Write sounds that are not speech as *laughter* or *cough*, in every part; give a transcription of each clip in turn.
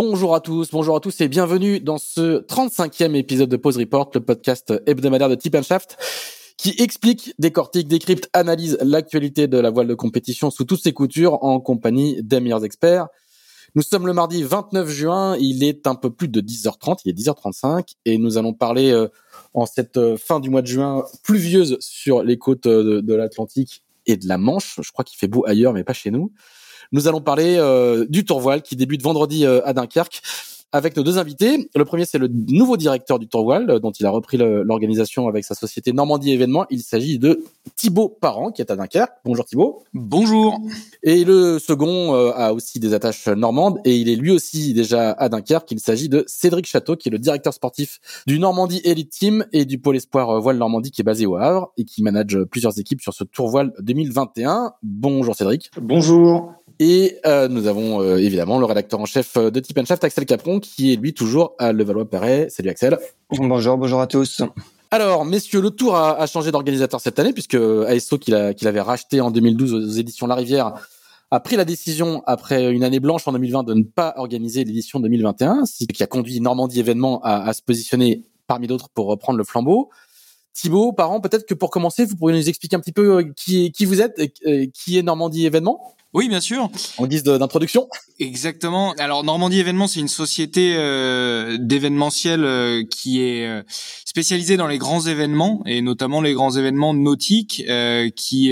Bonjour à tous, bonjour à tous et bienvenue dans ce 35e épisode de Pause Report, le podcast hebdomadaire de Tip Shaft qui explique, décortique, décrypte, analyse l'actualité de la voile de compétition sous toutes ses coutures en compagnie des meilleurs experts. Nous sommes le mardi 29 juin, il est un peu plus de 10h30, il est 10h35 et nous allons parler euh, en cette euh, fin du mois de juin pluvieuse sur les côtes euh, de, l'Atlantique et de la Manche. Je crois qu'il fait beau ailleurs mais pas chez nous. Nous allons parler euh, du Tour Voile qui débute vendredi euh, à Dunkerque avec nos deux invités. Le premier, c'est le nouveau directeur du Tour Voile, euh, dont il a repris l'organisation avec sa société Normandie Événements. Il s'agit de Thibaut Parent, qui est à Dunkerque. Bonjour Thibaut. Bonjour. Et le second a aussi des attaches normandes, et il est lui aussi déjà à Dunkerque. Il s'agit de Cédric Château, qui est le directeur sportif du Normandie Elite Team et du pôle espoir Voile Normandie, qui est basé au Havre, et qui manage plusieurs équipes sur ce Tour Voile 2021. Bonjour Cédric. Bonjour. Et euh, nous avons euh, évidemment le rédacteur en chef euh, de Tip Shaft, Axel Capron, qui est lui toujours à Levallois-Perret. Salut Axel. Bonjour, bonjour à tous. Alors, messieurs, le Tour a, a changé d'organisateur cette année, puisque ASO, qu'il avait racheté en 2012 aux éditions La Rivière, a pris la décision, après une année blanche en 2020, de ne pas organiser l'édition 2021, ce qui a conduit Normandie Événements à, à se positionner parmi d'autres pour reprendre le flambeau. Thibaut, parents, peut-être que pour commencer, vous pourriez nous expliquer un petit peu qui, qui vous êtes, et, qui est Normandie Événements? Oui, bien sûr. En guise d'introduction. Exactement. Alors Normandie Événements, c'est une société euh, d'événementiel euh, qui est euh, spécialisée dans les grands événements et notamment les grands événements nautiques, euh, qui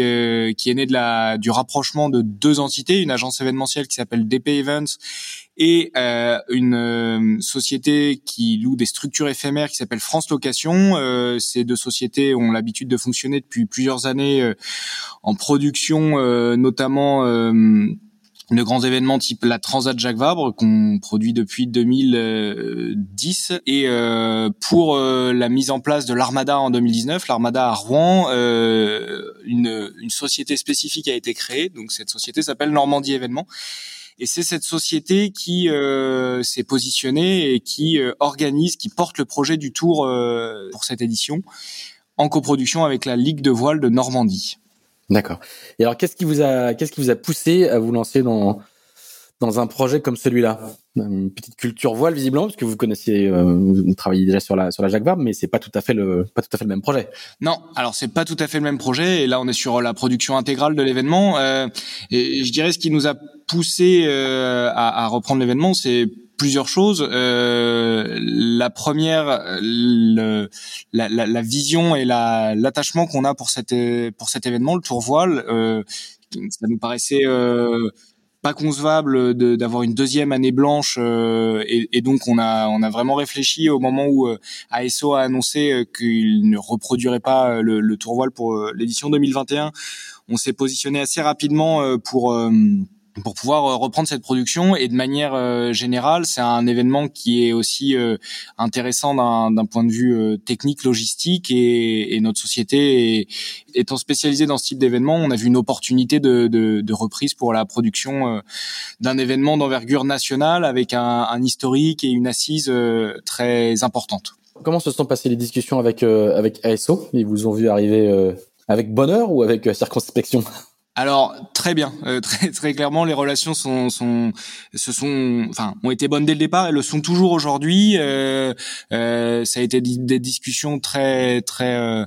qui est né de la du rapprochement de deux entités, une agence événementielle qui s'appelle DP Events et euh, une euh, société qui loue des structures éphémères qui s'appelle France Location. Euh, ces deux sociétés ont l'habitude de fonctionner depuis plusieurs années euh, en production, euh, notamment de grands événements type la Transat Jacques Vabre qu'on produit depuis 2010 et pour la mise en place de l'Armada en 2019, l'Armada à Rouen, une, une société spécifique a été créée. Donc cette société s'appelle Normandie Événements et c'est cette société qui euh, s'est positionnée et qui euh, organise, qui porte le projet du Tour euh, pour cette édition en coproduction avec la Ligue de voile de Normandie. D'accord. Et alors, qu'est-ce qui vous a, qu'est-ce qui vous a poussé à vous lancer dans dans un projet comme celui-là Une petite culture voile visiblement, parce que vous connaissiez, euh, vous travaillez déjà sur la sur la Jacques Vabre, mais c'est pas tout à fait le pas tout à fait le même projet. Non, alors c'est pas tout à fait le même projet. Et là, on est sur la production intégrale de l'événement. Euh, et je dirais ce qui nous a poussé euh, à, à, reprendre l'événement, c'est plusieurs choses. Euh, la première, le, la, la, vision et l'attachement qu'on a pour cette pour cet événement, le Tour Voile. Euh, ça nous paraissait euh, pas concevable d'avoir une deuxième année blanche euh, et, et, donc on a on a vraiment réfléchi au moment où euh, ASO a annoncé euh, qu'il ne reproduirait pas le, le tour voile pour l'édition 2021. On s'est positionné assez rapidement pour pour pouvoir euh, reprendre cette production et de manière euh, générale, c'est un événement qui est aussi euh, intéressant d'un point de vue technique, logistique et, et notre société est, étant spécialisée dans ce type d'événement, on a vu une opportunité de, de, de reprise pour la production d'un événement d'envergure nationale avec un, un, historique et une assise très importante. Comment se sont passées les discussions avec avec ASO Ils vous ont vu arriver avec bonheur ou avec circonspection? Alors très bien, euh, *laughs* très très clairement, les relations sont sont se sont enfin ont été bonnes dès le départ, elles le sont toujours aujourd'hui. Euh, euh, ça a été des discussions très très euh,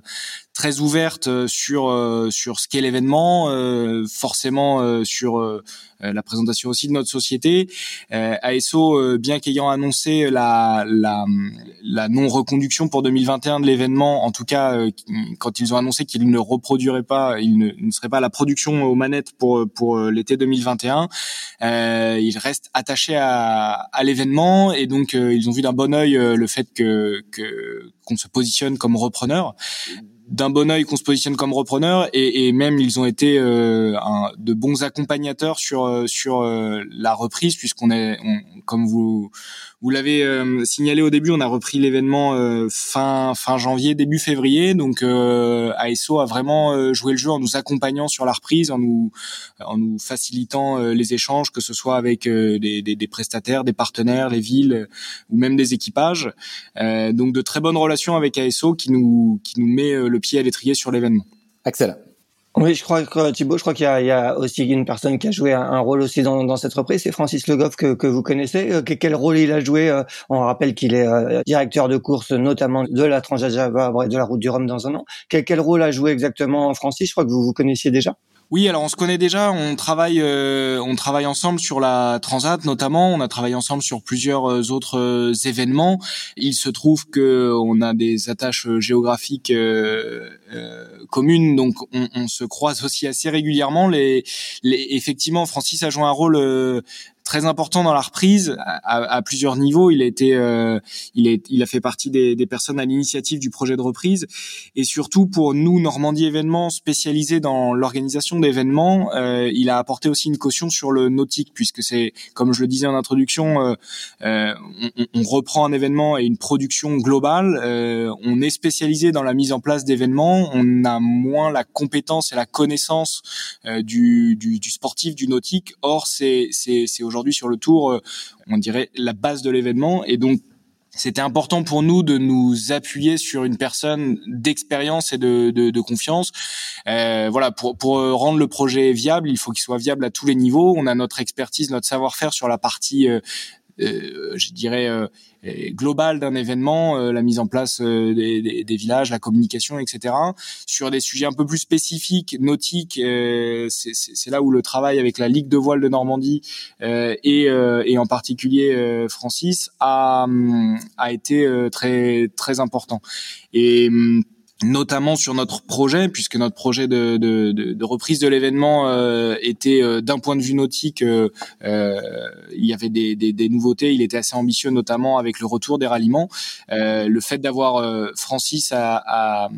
très ouverte euh, sur euh, sur ce qu'est l'événement, euh, forcément sur la présentation aussi de notre société. ASO, bien qu'ayant annoncé la la, la non reconduction pour 2021 de l'événement, en tout cas quand ils ont annoncé qu'ils ne reproduiraient pas, ils ne, seraient pas à la production aux manettes pour pour l'été 2021, ils restent attachés à, à l'événement et donc ils ont vu d'un bon œil le fait que que qu'on se positionne comme repreneur d'un bon oeil qu'on se positionne comme repreneur et, même ils ont été euh, de bons accompagnateurs sur euh, sur euh, la reprise puisqu'on est on, comme vous vous l'avez signalé au début on a repris l'événement fin fin janvier début février donc ASO a vraiment joué le jeu en nous accompagnant sur la reprise en nous en nous facilitant les échanges que ce soit avec des, des, des, prestataires des partenaires les villes ou même des équipages donc de très bonnes relations avec ASO qui nous qui nous met le pied à l'étrier sur l'événement. Axel. Oui, je crois que Thibaut, je crois qu'il y, y, a aussi une personne qui a joué un, rôle aussi dans, dans cette reprise, c'est Francis Le Goff que, que vous connaissez. Euh, quel rôle il a joué euh, On rappelle qu'il est euh, directeur de course, notamment de la Transjava et de la Route du Rhum dans un an. Quel, quel rôle a joué exactement Francis? Je crois que vous vous connaissiez déjà. Oui, alors on se connaît déjà, on travaille, euh, on travaille ensemble sur la Transat notamment. On a travaillé ensemble sur plusieurs euh, autres euh, événements. Il se trouve que on a des attaches géographiques communes, donc on, on, se croise aussi assez régulièrement. Les, les, effectivement, Francis a joué un rôle très important dans la reprise à, à plusieurs niveaux. Il a été, euh, il est, il a fait partie des, des personnes à l'initiative du projet de reprise et surtout pour nous Normandie événements spécialisés dans l'organisation d'événements, euh, il a apporté aussi une caution sur le nautique puisque c'est, comme je le disais en introduction, euh, euh on, on, reprend un événement et une production globale. Euh, on est spécialisé dans la mise en place d'événements. On a moins la compétence et la connaissance euh, du, du, du sportif, du nautique. Or, c'est, c'est, c'est aujourd'hui aujourd'hui sur le tour, euh, on dirait la base de l'événement. Et donc c'était important pour nous de nous appuyer sur une personne d'expérience et de, confiance. Euh, voilà, pour, pour rendre le projet viable, il faut qu'il soit viable à tous les niveaux. On a notre expertise, notre savoir-faire sur la partie, euh, euh, je dirais, euh, globale d'un événement, euh, la mise en place euh, des, des, des, villages, la communication, etc. Sur des sujets un peu plus spécifiques, nautiques, euh, c'est là où le travail avec la Ligue de voile de Normandie et, et en particulier Francis a, a été très très important. Et hum, notamment sur notre projet, puisque notre projet de, de, de, reprise de l'événement euh, était euh, d'un point de vue nautique, euh, euh il y avait des, des, des, nouveautés, il était assez ambitieux, notamment avec le retour des ralliements. le fait d'avoir Francis à, à,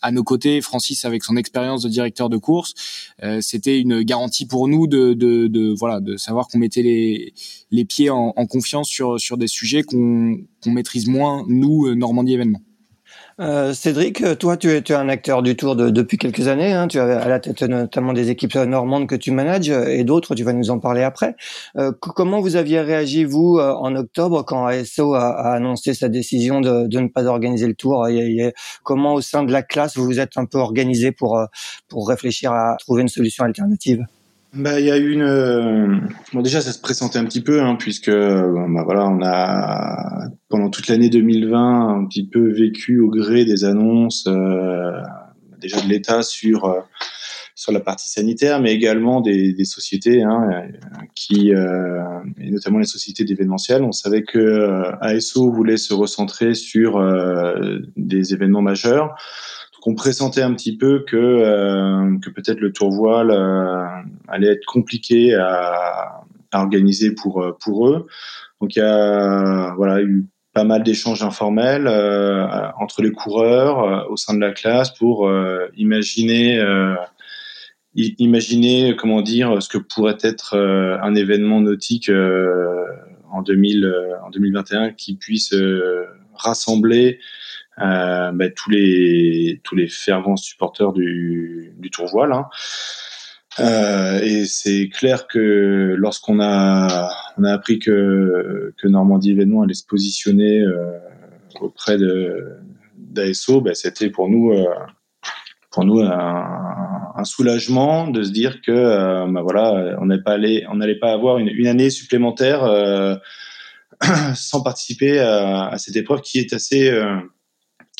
à, nos côtés, Francis avec son expérience de directeur de course, c'était une garantie pour nous de, de, voilà de savoir qu'on mettait les, les pieds en, en, confiance sur, sur des sujets qu'on qu'on maîtrise moins nous Normandie événements. Euh, Cédric, toi, tu es, un acteur du Tour de, depuis quelques années. Hein, tu as à la tête notamment des équipes normandes que tu manages et d'autres. Tu vas nous en parler après. Euh, comment vous aviez réagi vous euh, en octobre quand ASO a, a annoncé sa décision de, de, ne pas organiser le Tour? Comment au sein de la classe vous vous êtes un peu organisé pour euh, pour réfléchir à trouver une solution alternative? Bah, il y a une. Euh, bon, déjà, ça se pressentait un petit peu, hein, puisque euh, bah, voilà, on a pendant toute l'année 2020 un petit peu vécu au gré des annonces, euh, déjà de l'État sur euh, sur la partie sanitaire, mais également des, des sociétés hein, qui, et notamment les sociétés d'événementiel. On savait que ASO voulait se recentrer sur des événements majeurs qu'on pressentait un petit peu que euh, que peut-être le tour voile euh, allait être compliqué à, à, organiser pour euh, pour eux. Donc il y a voilà eu pas mal d'échanges informels euh, entre les coureurs au sein de la classe pour imaginer imaginer comment dire ce que pourrait être un événement nautique en 2000 en 2021 qui puisse rassembler euh, bah, tous les fervents supporters du, du Tour Voile. Hein. Euh, et c'est clair que lorsqu'on a appris que Normandie événement allait se positionner euh, auprès d'ASO, bah, c'était pour nous euh, un, soulagement de se dire que bah, voilà on n'allait pas avoir une, année supplémentaire *clears throat* sans participer à, cette épreuve qui est assez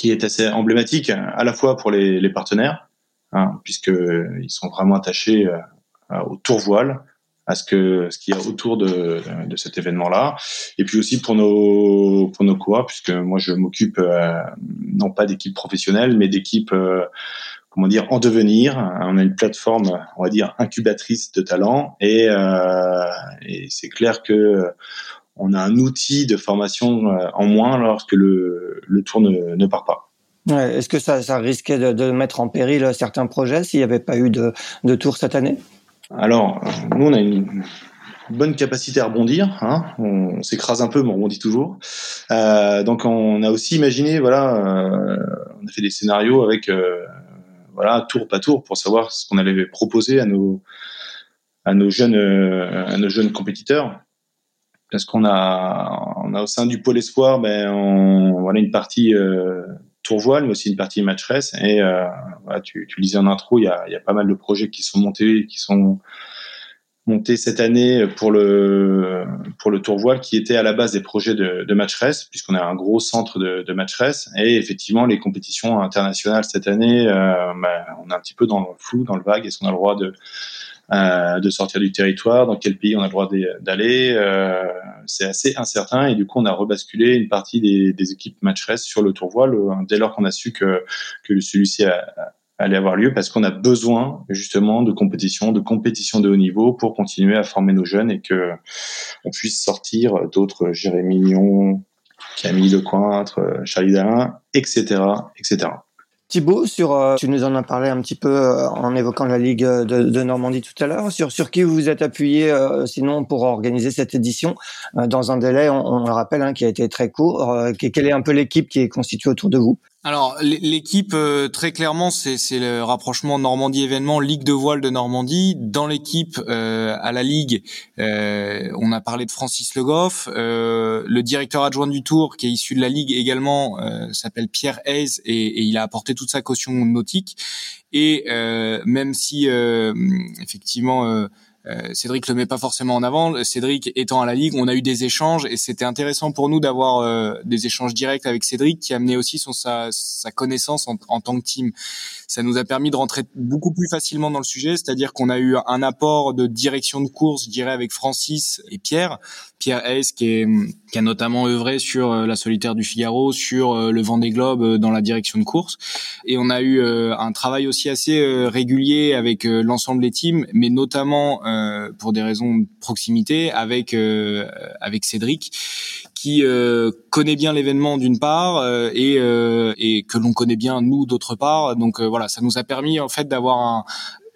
qui est assez emblématique à la fois pour les, les partenaires, hein, puisqu'ils sont vraiment attachés euh, au tour voile, à ce que ce qu'il y a autour de, de cet événement-là, et puis aussi pour nos pour nos coureurs, puisque moi je m'occupe euh, non pas d'équipe professionnelle, mais d'équipe euh, comment dire en devenir. On a une plateforme, on va dire incubatrice de talents, et, euh, et c'est clair que on a un outil de formation euh, en moins lorsque le, le tour ne, ne part pas. Ouais, Est-ce que ça, ça risquait de, de, mettre en péril certains projets s'il n'y avait pas eu de, de tour cette année? Alors, nous, on a une bonne capacité à rebondir. Hein. On, s'écrase un peu, mais on rebondit toujours. Euh, donc, on a aussi imaginé, voilà, euh, on a fait des scénarios avec, euh, voilà, tour pas tour, pour savoir ce qu'on allait proposer à nos à nos jeunes à nos jeunes compétiteurs. Parce qu'on a on a au sein du pôle espoir, ben, on, voilà, une partie euh, tour voile, mais aussi une partie match race. Et euh, voilà, tu, tu en intro, il y a, y a pas mal de projets qui sont montés, qui sont monté cette année pour le pour le tour voile qui était à la base des projets de, de puisqu'on a un gros centre de, de et effectivement les compétitions internationales cette année euh, bah, on est un petit peu dans le flou dans le vague est-ce qu'on a le droit de euh, de sortir du territoire dans quel pays on a le droit d'aller euh, c'est assez incertain et du coup on a rebasculé une partie des, équipes match race sur le tour voile euh, dès lors qu'on a su que que celui-ci a, aller avoir lieu parce qu'on a besoin justement de compétition, de compétition de haut niveau pour continuer à former nos jeunes et que on puisse sortir d'autres Jérémy Mignon, Camille Lecointre, Charlie Dalin, etc., etc. Thibaut, sur, euh, tu nous en as parlé un petit peu euh, en évoquant la Ligue de, de Normandie tout à l'heure. Sur, qui vous vous êtes appuyé euh, sinon pour organiser cette édition dans un délai, on, on le rappelle, hein, qui a été très court. quelle est un peu l'équipe qui est constituée autour de vous? Alors l'équipe euh, très clairement c'est le rapprochement Normandie événement Ligue de voile de Normandie. Dans l'équipe euh, à la Ligue, euh, on a parlé de Francis Le Goff, le directeur adjoint du Tour qui est issu de la Ligue également s'appelle Pierre Hayes et, et, il a apporté toute sa caution nautique. Et même si effectivement euh, Cédric le met pas forcément en avant. Cédric étant à la ligue, on a eu des échanges et c'était intéressant pour nous d'avoir euh, des échanges directs avec Cédric qui amenait aussi son sa, sa connaissance en, en, tant que team. Ça nous a permis de rentrer beaucoup plus facilement dans le sujet, c'est-à-dire qu'on a eu un apport de direction de course, je dirais avec Francis et Pierre, Pierre Hayes qui, qui a notamment œuvré sur euh, la solitaire du Figaro, sur euh, le Vendée Globe euh, dans la direction de course. Et on a eu un travail aussi assez régulier avec l'ensemble des teams, mais notamment pour des raisons de proximité avec avec Cédric qui connaît bien l'événement d'une part et, et que l'on connaît bien nous d'autre part. Donc voilà, ça nous a permis en fait d'avoir un,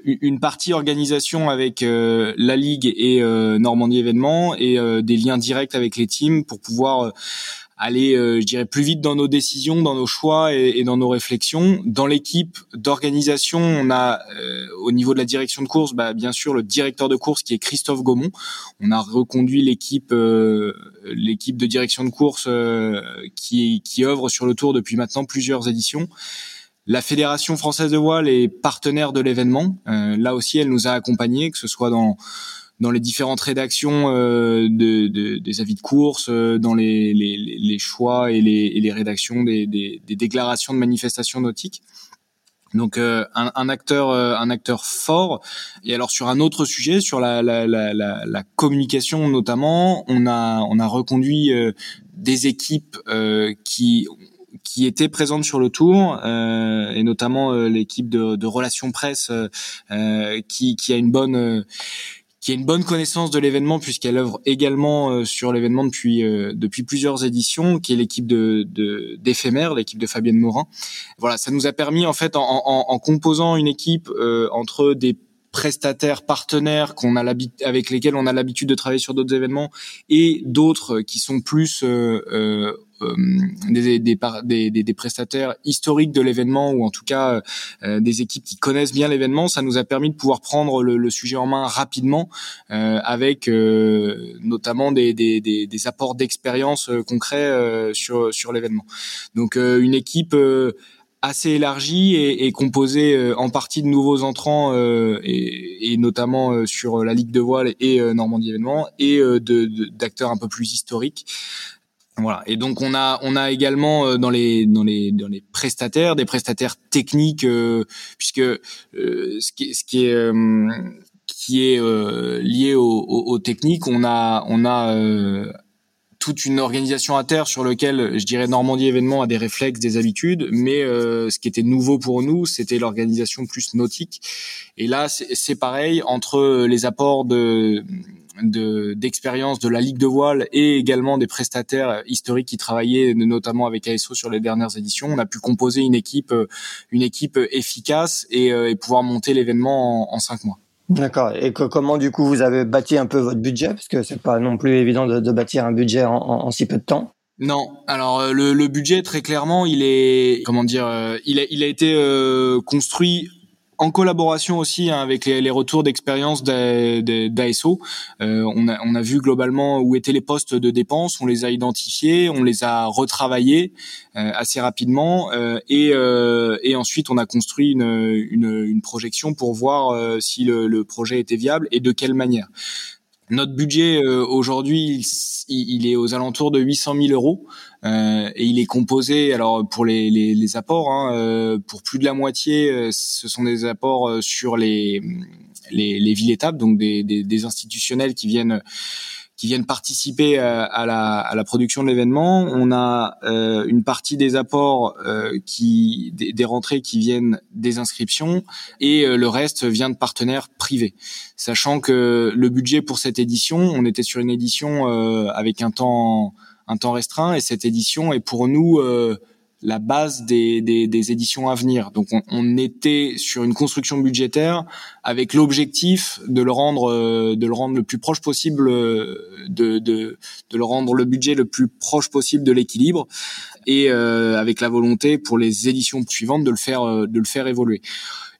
une partie organisation avec euh, la ligue et euh, Normandie événements et euh, des liens directs avec les teams pour pouvoir aller, je dirais, plus vite dans nos décisions, dans nos choix et, et dans nos réflexions. Dans l'équipe d'organisation, on a au niveau de la direction de course, bah, bien sûr, le directeur de course qui est Christophe Gaumont. On a reconduit l'équipe, l'équipe de direction de course qui, qui œuvre sur le tour depuis maintenant plusieurs éditions. La Fédération française de voile est partenaire de l'événement. Euh, là aussi, elle nous a accompagnés, que ce soit dans dans les différentes rédactions euh, de, de, des avis de course, euh, dans les, les, les, choix et les, et les rédactions des, des, des, déclarations de manifestations nautiques. Donc un, un, acteur, un acteur fort. Et alors sur un autre sujet, sur la, la, la, la communication notamment, on a on a reconduit des équipes qui qui étaient présentes sur le tour euh, et notamment euh, l'équipe de, de, relations presse euh, qui, qui a une bonne qui a une bonne connaissance de l'événement puisqu'elle œuvre également sur l'événement depuis depuis plusieurs éditions, qui est l'équipe de d'éphémère, l'équipe de Fabienne Morin. Voilà, ça nous a permis en fait en, en, en composant une équipe entre des prestataires partenaires qu'on a avec lesquels on a l'habitude de travailler sur d'autres événements et d'autres qui sont plus euh, euh, euh des, des, des, des, prestataires historiques de l'événement ou en tout cas euh, des équipes qui connaissent bien l'événement, ça nous a permis de pouvoir prendre le, le sujet en main rapidement euh, avec notamment des, des, des, apports d'expérience concrets sur, sur l'événement. Donc une équipe assez élargie et, et composé euh, en partie de nouveaux entrants euh, et, et, notamment euh, sur la Ligue de voile et Normandie événement et de d'acteurs un peu plus historiques. Voilà. Et donc on a on a également dans les dans les dans les prestataires des prestataires techniques puisque ce qui ce qui est qui est lié aux au, techniques, on a on a toute une organisation à terre sur lequel je dirais Normandie événement a des réflexes, des habitudes, mais euh, ce qui était nouveau pour nous, c'était l'organisation plus nautique. Et là, c'est pareil entre les apports de d'expérience de, la Ligue de voile et également des prestataires historiques qui travaillaient notamment avec ASO sur les dernières éditions. On a pu composer une équipe, une équipe efficace et, et pouvoir monter l'événement en, en cinq mois. D'accord. Et comment du coup vous avez bâti un peu votre budget? Parce que c'est pas non plus évident de, de bâtir un budget en, en, si peu de temps. Non, alors le, le, budget très clairement, il est comment dire, il a, il a été construit en collaboration aussi hein, avec les, retours d'expérience d'ASO, euh, on, a, on a vu globalement où étaient les postes de dépenses, on les a identifiés, on les a retravaillés euh, assez rapidement euh, et, euh, et ensuite on a construit une, une, une projection pour voir euh, si le, le, projet était viable et de quelle manière. Notre budget euh, aujourd'hui, il, il, est aux alentours de 800 000 euros euh, et il est composé, alors pour les, les, les apports, hein, euh, pour plus de la moitié, euh, ce sont des apports sur les, les, les villes étapes, donc des, des, des institutionnels qui viennent qui viennent participer euh, à, la, à la production de l'événement. On a euh, une partie des apports euh, qui des, des, rentrées qui viennent des inscriptions et le reste vient de partenaires privés. Sachant que le budget pour cette édition, on était sur une édition avec un temps un temps restreint et cette édition est pour nous la base des, des, des, éditions à venir. Donc on, on, était sur une construction budgétaire avec l'objectif de le rendre euh, de le rendre le plus proche possible euh, de, de, de le rendre le budget le plus proche possible de l'équilibre et euh, avec la volonté pour les éditions suivantes de le faire euh, de le faire évoluer.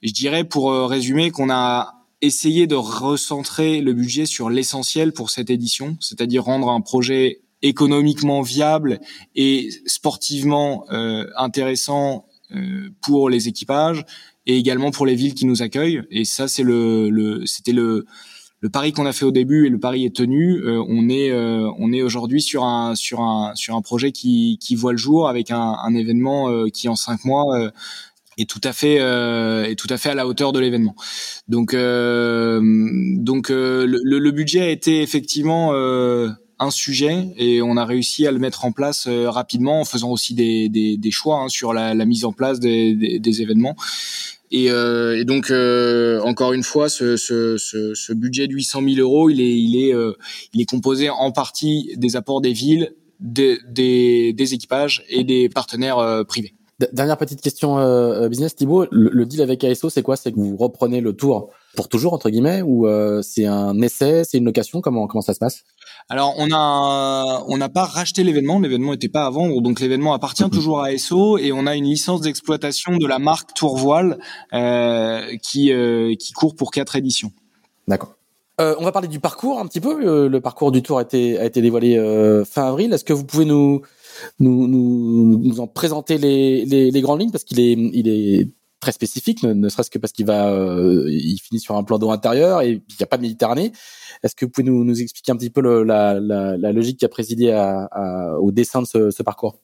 je dirais pour résumer qu'on a essayé de recentrer le budget sur l'essentiel pour cette édition, c'est-à-dire rendre un projet économiquement viable et sportivement euh, intéressant euh, pour les équipages et également pour les villes qui nous accueillent. Et ça, c'est le, le c'était le le pari qu'on a fait au début et le pari est tenu. Euh, on est euh, on est aujourd'hui sur un sur un sur un projet qui qui voit le jour avec un, un événement euh, qui en cinq mois est tout à fait est tout à fait à la hauteur de l'événement. Donc donc le, le, budget a été effectivement un sujet et on a réussi à le mettre en place euh, rapidement en faisant aussi des, choix hein, sur la, mise en place des, événements. Et, euh, donc euh, encore une fois, ce, budget de 800 000 euros, il est, composé en partie des apports des villes, des, équipages et des partenaires privés. Dernière petite question business, Thibaut. Le, le, deal avec ASO, c'est quoi? C'est que vous reprenez le tour pour toujours entre guillemets ou c'est un essai, c'est une location? Comment comment ça se passe? Alors on a on n'a pas racheté l'événement, l'événement n'était pas à vendre, donc l'événement appartient toujours à SO et on a une licence d'exploitation de la marque Tourvoile euh, qui euh, qui court pour quatre éditions. D'accord. Euh, on va parler du parcours un petit peu. Euh, le parcours du tour a été a été dévoilé euh, fin avril. Est-ce que vous pouvez nous nous, nous, nous en présenter les, les, grandes lignes parce qu'il est il est très spécifique, ne, serait-ce que parce qu'il va, euh, il finit sur un plan d'eau intérieur et il n'y a pas de Méditerranée. Est-ce que vous pouvez nous, expliquer un petit peu la, la, logique qui a présidé au dessin de ce, parcours?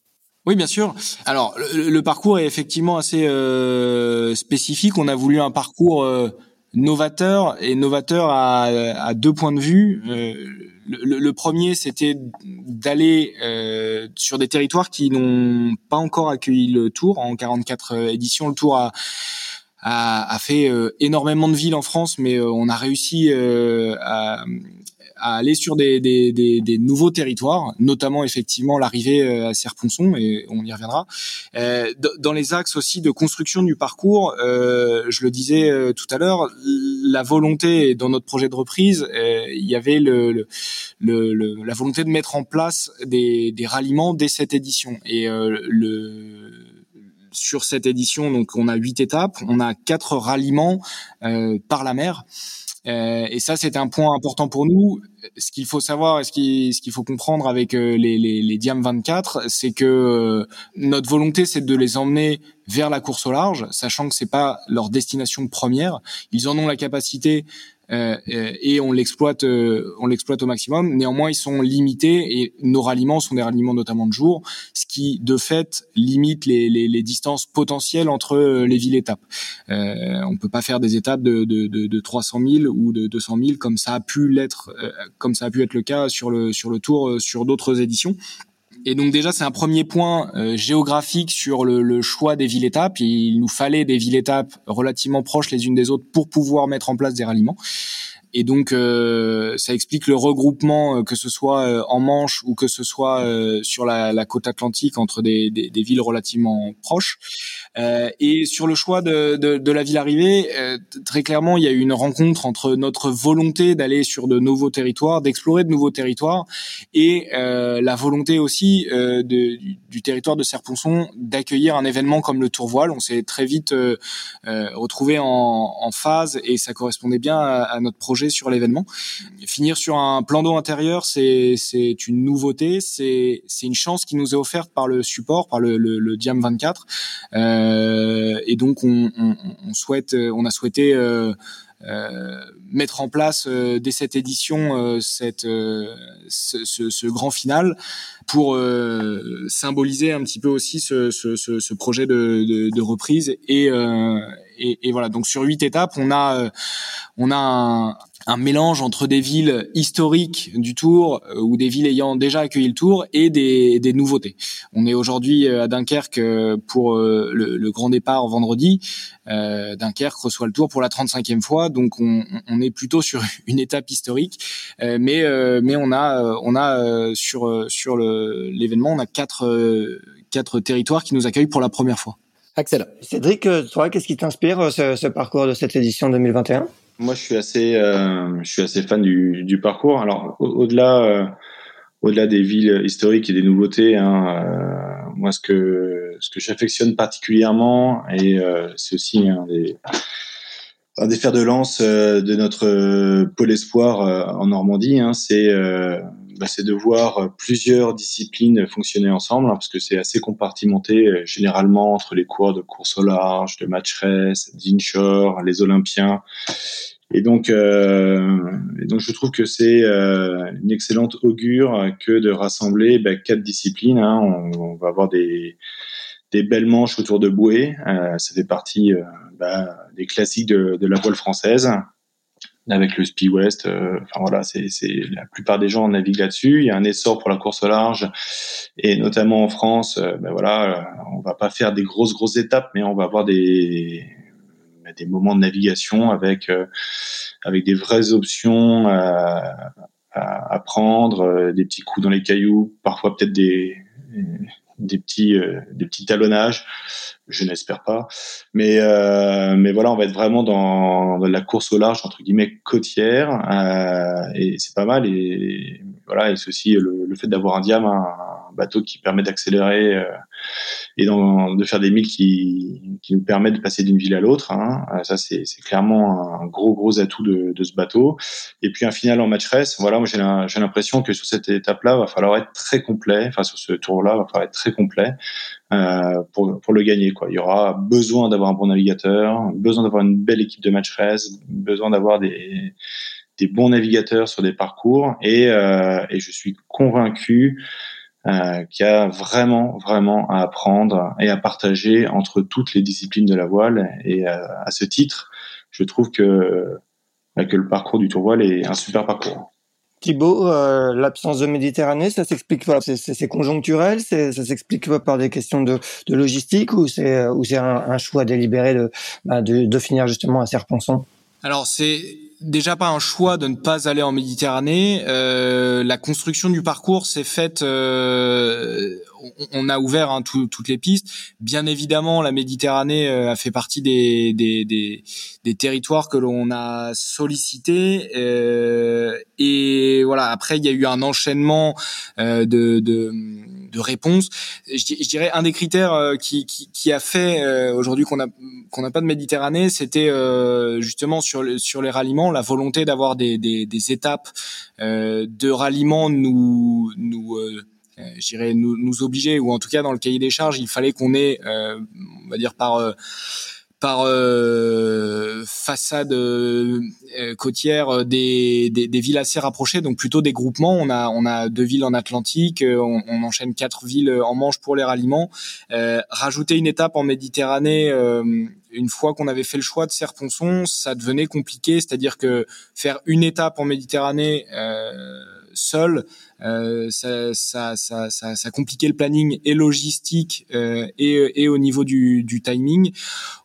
Oui, bien sûr. Alors, le, le, parcours est effectivement assez euh, spécifique. On a voulu un parcours euh, novateur et novateur à, à, deux points de vue. Euh, le, premier, c'était d'aller euh, sur des territoires qui n'ont pas encore accueilli le Tour. En 44 euh, éditions, le Tour a, a, a fait énormément de villes en France, mais on a réussi à, à aller sur des, des, des, des, nouveaux territoires, notamment effectivement l'arrivée euh, à Serponçon, et on y reviendra. Euh, dans les axes aussi de construction du parcours, euh, je le disais tout à l'heure, la volonté dans notre projet de reprise, il y avait le, le, le, la volonté de mettre en place des, des ralliements dès cette édition. Et le sur cette édition, donc on a huit étapes, on a quatre ralliements euh, par la mer. Euh, et ça, c'est un point important pour nous. Ce qu'il faut savoir et ce qu'il faut comprendre avec euh, les, les, les Diam 24, c'est que euh, notre volonté, c'est de les emmener vers la course au large, sachant que c'est pas leur destination première. Ils en ont la capacité et on l'exploite, euh, on l'exploite au maximum. Néanmoins, ils sont limités et nos ralliements sont des ralliements notamment de jour, ce qui de fait limite les, les, les distances potentielles entre les villes étapes. Euh, on peut pas faire des étapes de, de, de, de 300 000 ou de 200 000 comme ça a pu l'être, comme ça a pu être le cas sur le sur le tour sur d'autres éditions. Et donc déjà, c'est un premier point euh, géographique sur le, choix des villes-étapes. Il nous fallait des villes-étapes relativement proches les unes des autres pour pouvoir mettre en place des ralliements. et donc ça explique le regroupement que ce soit en Manche ou que ce soit sur la, côte atlantique entre des villes relativement proches. Euh, et sur le choix de, de, de la ville arrivée, euh, très clairement, il y a eu une rencontre entre notre volonté d'aller sur de nouveaux territoires, d'explorer de nouveaux territoires, et euh, la volonté aussi de, du, du, territoire de Serponçon d'accueillir un événement comme le Tour Voile. On s'est très vite retrouvé en, en, phase et ça correspondait bien à, notre projet sur l'événement. Finir sur un plan d'eau intérieur, c'est une nouveauté, c'est une chance qui nous est offerte par le support, par le, le, le Diam 24. Euh, euh, et donc on, on, on, souhaite, euh, on a souhaité euh, mettre en place dès cette édition cette, ce, ce, ce, grand final pour symboliser un petit peu aussi ce, ce, ce projet de, de, de, reprise. Et, et, et, voilà. Donc sur huit étapes on a on a un, un mélange entre des villes historiques du Tour euh, ou des villes ayant déjà accueilli le Tour et des, des nouveautés. On est aujourd'hui euh, à Dunkerque euh, pour le, le, grand départ vendredi. Euh, Dunkerque reçoit le Tour pour la 35e fois, donc on, on est plutôt sur *laughs* une étape historique. Euh, mais mais on a on a sur sur l'événement on a quatre quatre territoires qui nous accueillent pour la première fois. Axel. Cédric, toi, qu'est-ce qui t'inspire ce, ce parcours de cette édition 2021 moi, je suis assez, euh, je suis assez fan du, du parcours. Alors, au-delà, euh, au-delà des villes historiques et des nouveautés, hein, euh, moi, ce que, ce que j'affectionne particulièrement, et euh, c'est aussi un des, un des fers de lance euh, de notre pôle espoir en Normandie, hein, c'est bah, c'est de voir plusieurs disciplines fonctionner ensemble, hein, parce que c'est assez compartimenté généralement entre les cours de course au large, de match race, d'inshore, les Olympiens. Et donc, euh, donc, je trouve que c'est euh, une excellente augure que de rassembler bah, quatre disciplines. Hein. On, va avoir des, belles manches autour de bouées. Euh, ça fait partie euh, bah, des classiques de, de, la voile française avec le Speed West. Euh, enfin voilà, c'est la plupart des gens naviguent là-dessus. Il y a un essor pour la course au large et notamment en France. ben voilà, on va pas faire des grosses grosses étapes, mais on va avoir des des moments de navigation avec euh, avec des vraies options à, à, prendre, euh, des petits coups dans les cailloux, parfois peut-être des des petits euh, des petits talonnages. Je n'espère pas. Mais euh, mais voilà on va être vraiment dans, dans, la course au large entre guillemets côtière. Euh, et c'est pas mal. Et voilà et c'est aussi le, le fait d'avoir un diam un, bateau qui permet d'accélérer euh, et de faire des milles qui, nous permettent de passer d'une ville à l'autre. Hein. Euh, ça, c'est clairement un gros gros atout de, ce bateau. Et puis un final en match race. Voilà, moi j'ai l'impression que sur cette étape-là, va falloir être très complet. Enfin, sur ce tour-là, va falloir être très complet euh, pour, le gagner. Il y aura besoin d'avoir un bon navigateur, besoin d'avoir une belle équipe de match race, besoin d'avoir des des bons navigateurs sur des parcours et, euh, et je suis convaincu euh, qui a vraiment, vraiment à apprendre et à partager entre toutes les disciplines de la voile. Et euh, à ce titre, je trouve que, bah, que le parcours du tour voile est un super parcours. Thibaut, euh, l'absence de Méditerranée, ça s'explique pas C'est conjoncturel Ça s'explique pas par des questions de, de logistique ou c'est ou c'est un, un, choix délibéré de, bah, de, de finir justement à Serponçon Alors c'est déjà pas un choix de ne pas aller en Méditerranée. Euh, la construction du parcours s'est faite. Euh, on, a ouvert hein, toutes les pistes. Bien évidemment, la Méditerranée euh, a fait partie des, des, des, des territoires que l'on a sollicités. Euh, et voilà. Après, il y a eu un enchaînement euh, de, de de réponse. Je, dirais un des critères euh, qui, qui, qui a fait euh, aujourd'hui qu'on a qu'on n'a pas de Méditerranée, c'était euh, justement sur sur les ralliements, la volonté d'avoir des, des, des, étapes de ralliement nous nous je dirais nous, obliger ou en tout cas dans le cahier des charges, il fallait qu'on ait, on va dire par par euh, façade euh, côtière euh, des, des, villes assez rapprochées, donc plutôt des groupements. On a on a deux villes en Atlantique, euh, on, enchaîne quatre villes en Manche pour les ralliements. Euh, rajouter une étape en Méditerranée, une fois qu'on avait fait le choix de Serponçon, ça devenait compliqué, c'est-à-dire que faire une étape en Méditerranée seul, euh, ça, ça, ça, ça, ça compliquait le planning et logistique euh, et, et au niveau du, du timing.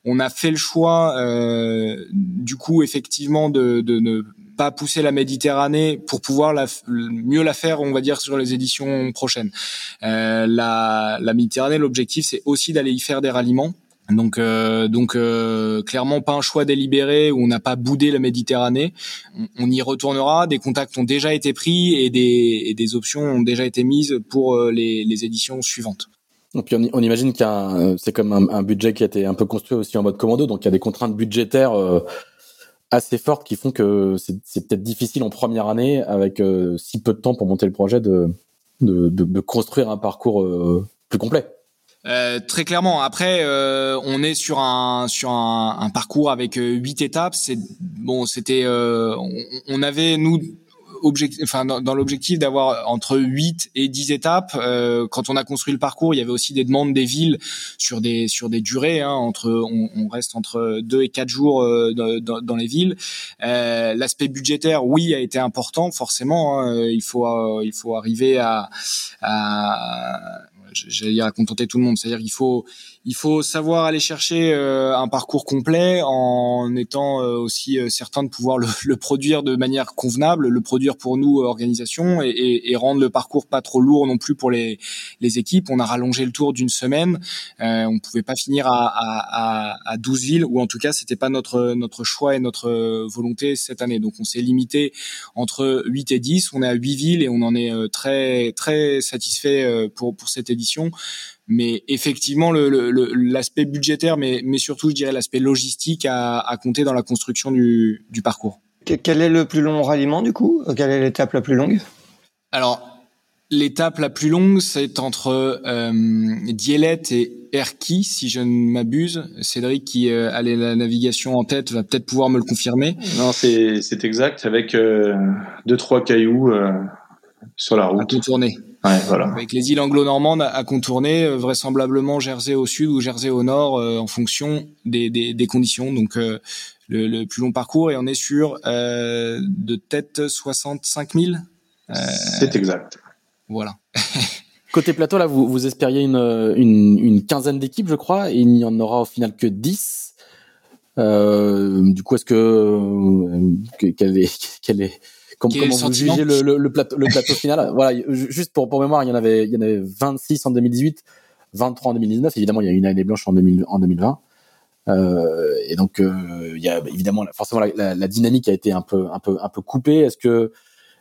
On a fait le choix, euh, du coup, effectivement, de, de, de pas pousser la Méditerranée pour pouvoir la, mieux la faire, on va dire, sur les éditions prochaines. Euh, la, la Méditerranée, l'objectif, c'est aussi d'aller y faire des ralliements. Donc, euh, euh, clairement pas un choix délibéré où on n'a pas boudé la Méditerranée. On, y retournera. Des contacts ont déjà été pris et des, et des options ont déjà été mises pour euh, les, éditions suivantes. Et on, imagine qu'il c'est comme un, un, budget qui a été un peu construit aussi en mode commando, donc il y a des contraintes budgétaires assez fortes qui font que c'est peut-être difficile en première année avec si peu de temps pour monter le projet de construire un parcours plus complet. Euh, très clairement. Après, euh, on est sur un sur un, un parcours avec euh, huit étapes. C'est bon, c'était euh, on, avait nous objectif, enfin dans, dans l'objectif d'avoir entre 8 et 10 étapes. Euh, quand on a construit le parcours, il y avait aussi des demandes des villes sur des sur des durées. Hein, entre on, on, reste entre 2 et 4 jours dans, dans, les villes. L'aspect budgétaire, oui, a été important forcément. Hein, il faut il faut arriver à, à j'allais dire à contenter tout le monde. C'est-à-dire qu'il faut il faut savoir aller chercher euh, un parcours complet en étant euh, aussi euh, certain de pouvoir le, *laughs* le, produire de manière convenable, le produire pour nous organisation et, et, et, rendre le parcours pas trop lourd non plus pour les, les équipes. On a rallongé le tour d'une semaine. Euh, on pouvait pas finir à, à, à 12 villes ou en tout cas c'était pas notre notre choix et notre volonté cette année. Donc on s'est limité entre 8 et 10. On est à 8 villes et on en est très très satisfait pour pour cette édition mais effectivement l'aspect le, budgétaire, mais, mais surtout je dirais l'aspect logistique à, à compter dans la construction du, du parcours. Quel est le plus long ralliement du coup? Quelle est l'étape la plus longue? Alors l'étape la plus longue, c'est entre euh, Dielet et Erki, si je ne m'abuse. Cédric, qui euh, a la navigation en tête, va peut-être pouvoir me le confirmer. Non, c'est exact, avec euh, deux trois cailloux euh, sur la route. À contourner voilà. Avec les îles anglo-normandes à contourner, euh, vraisemblablement Jersey au sud ou Jersey au nord, euh, en fonction des, des, des conditions. Donc euh, le, le, plus long parcours et on est sur euh, de tête 65 000. C'est exact. Voilà. *laughs* Côté plateau, là, vous, vous espériez une, une, une quinzaine d'équipes, je crois, et il n'y en aura au final que 10. du coup, est-ce que, quelle est, *laughs* quelle est comment vous jugez le, le, le, plateau, le plateau final *laughs* Voilà, juste pour, pour mémoire, il y en avait, il y en avait 26 en 2018, 23 en 2019. Évidemment, il y a une année blanche en, 2000, en 2020. Euh, et donc, euh, il y a évidemment forcément la, la, la, dynamique a été un peu, un peu, un peu coupée. Est-ce que,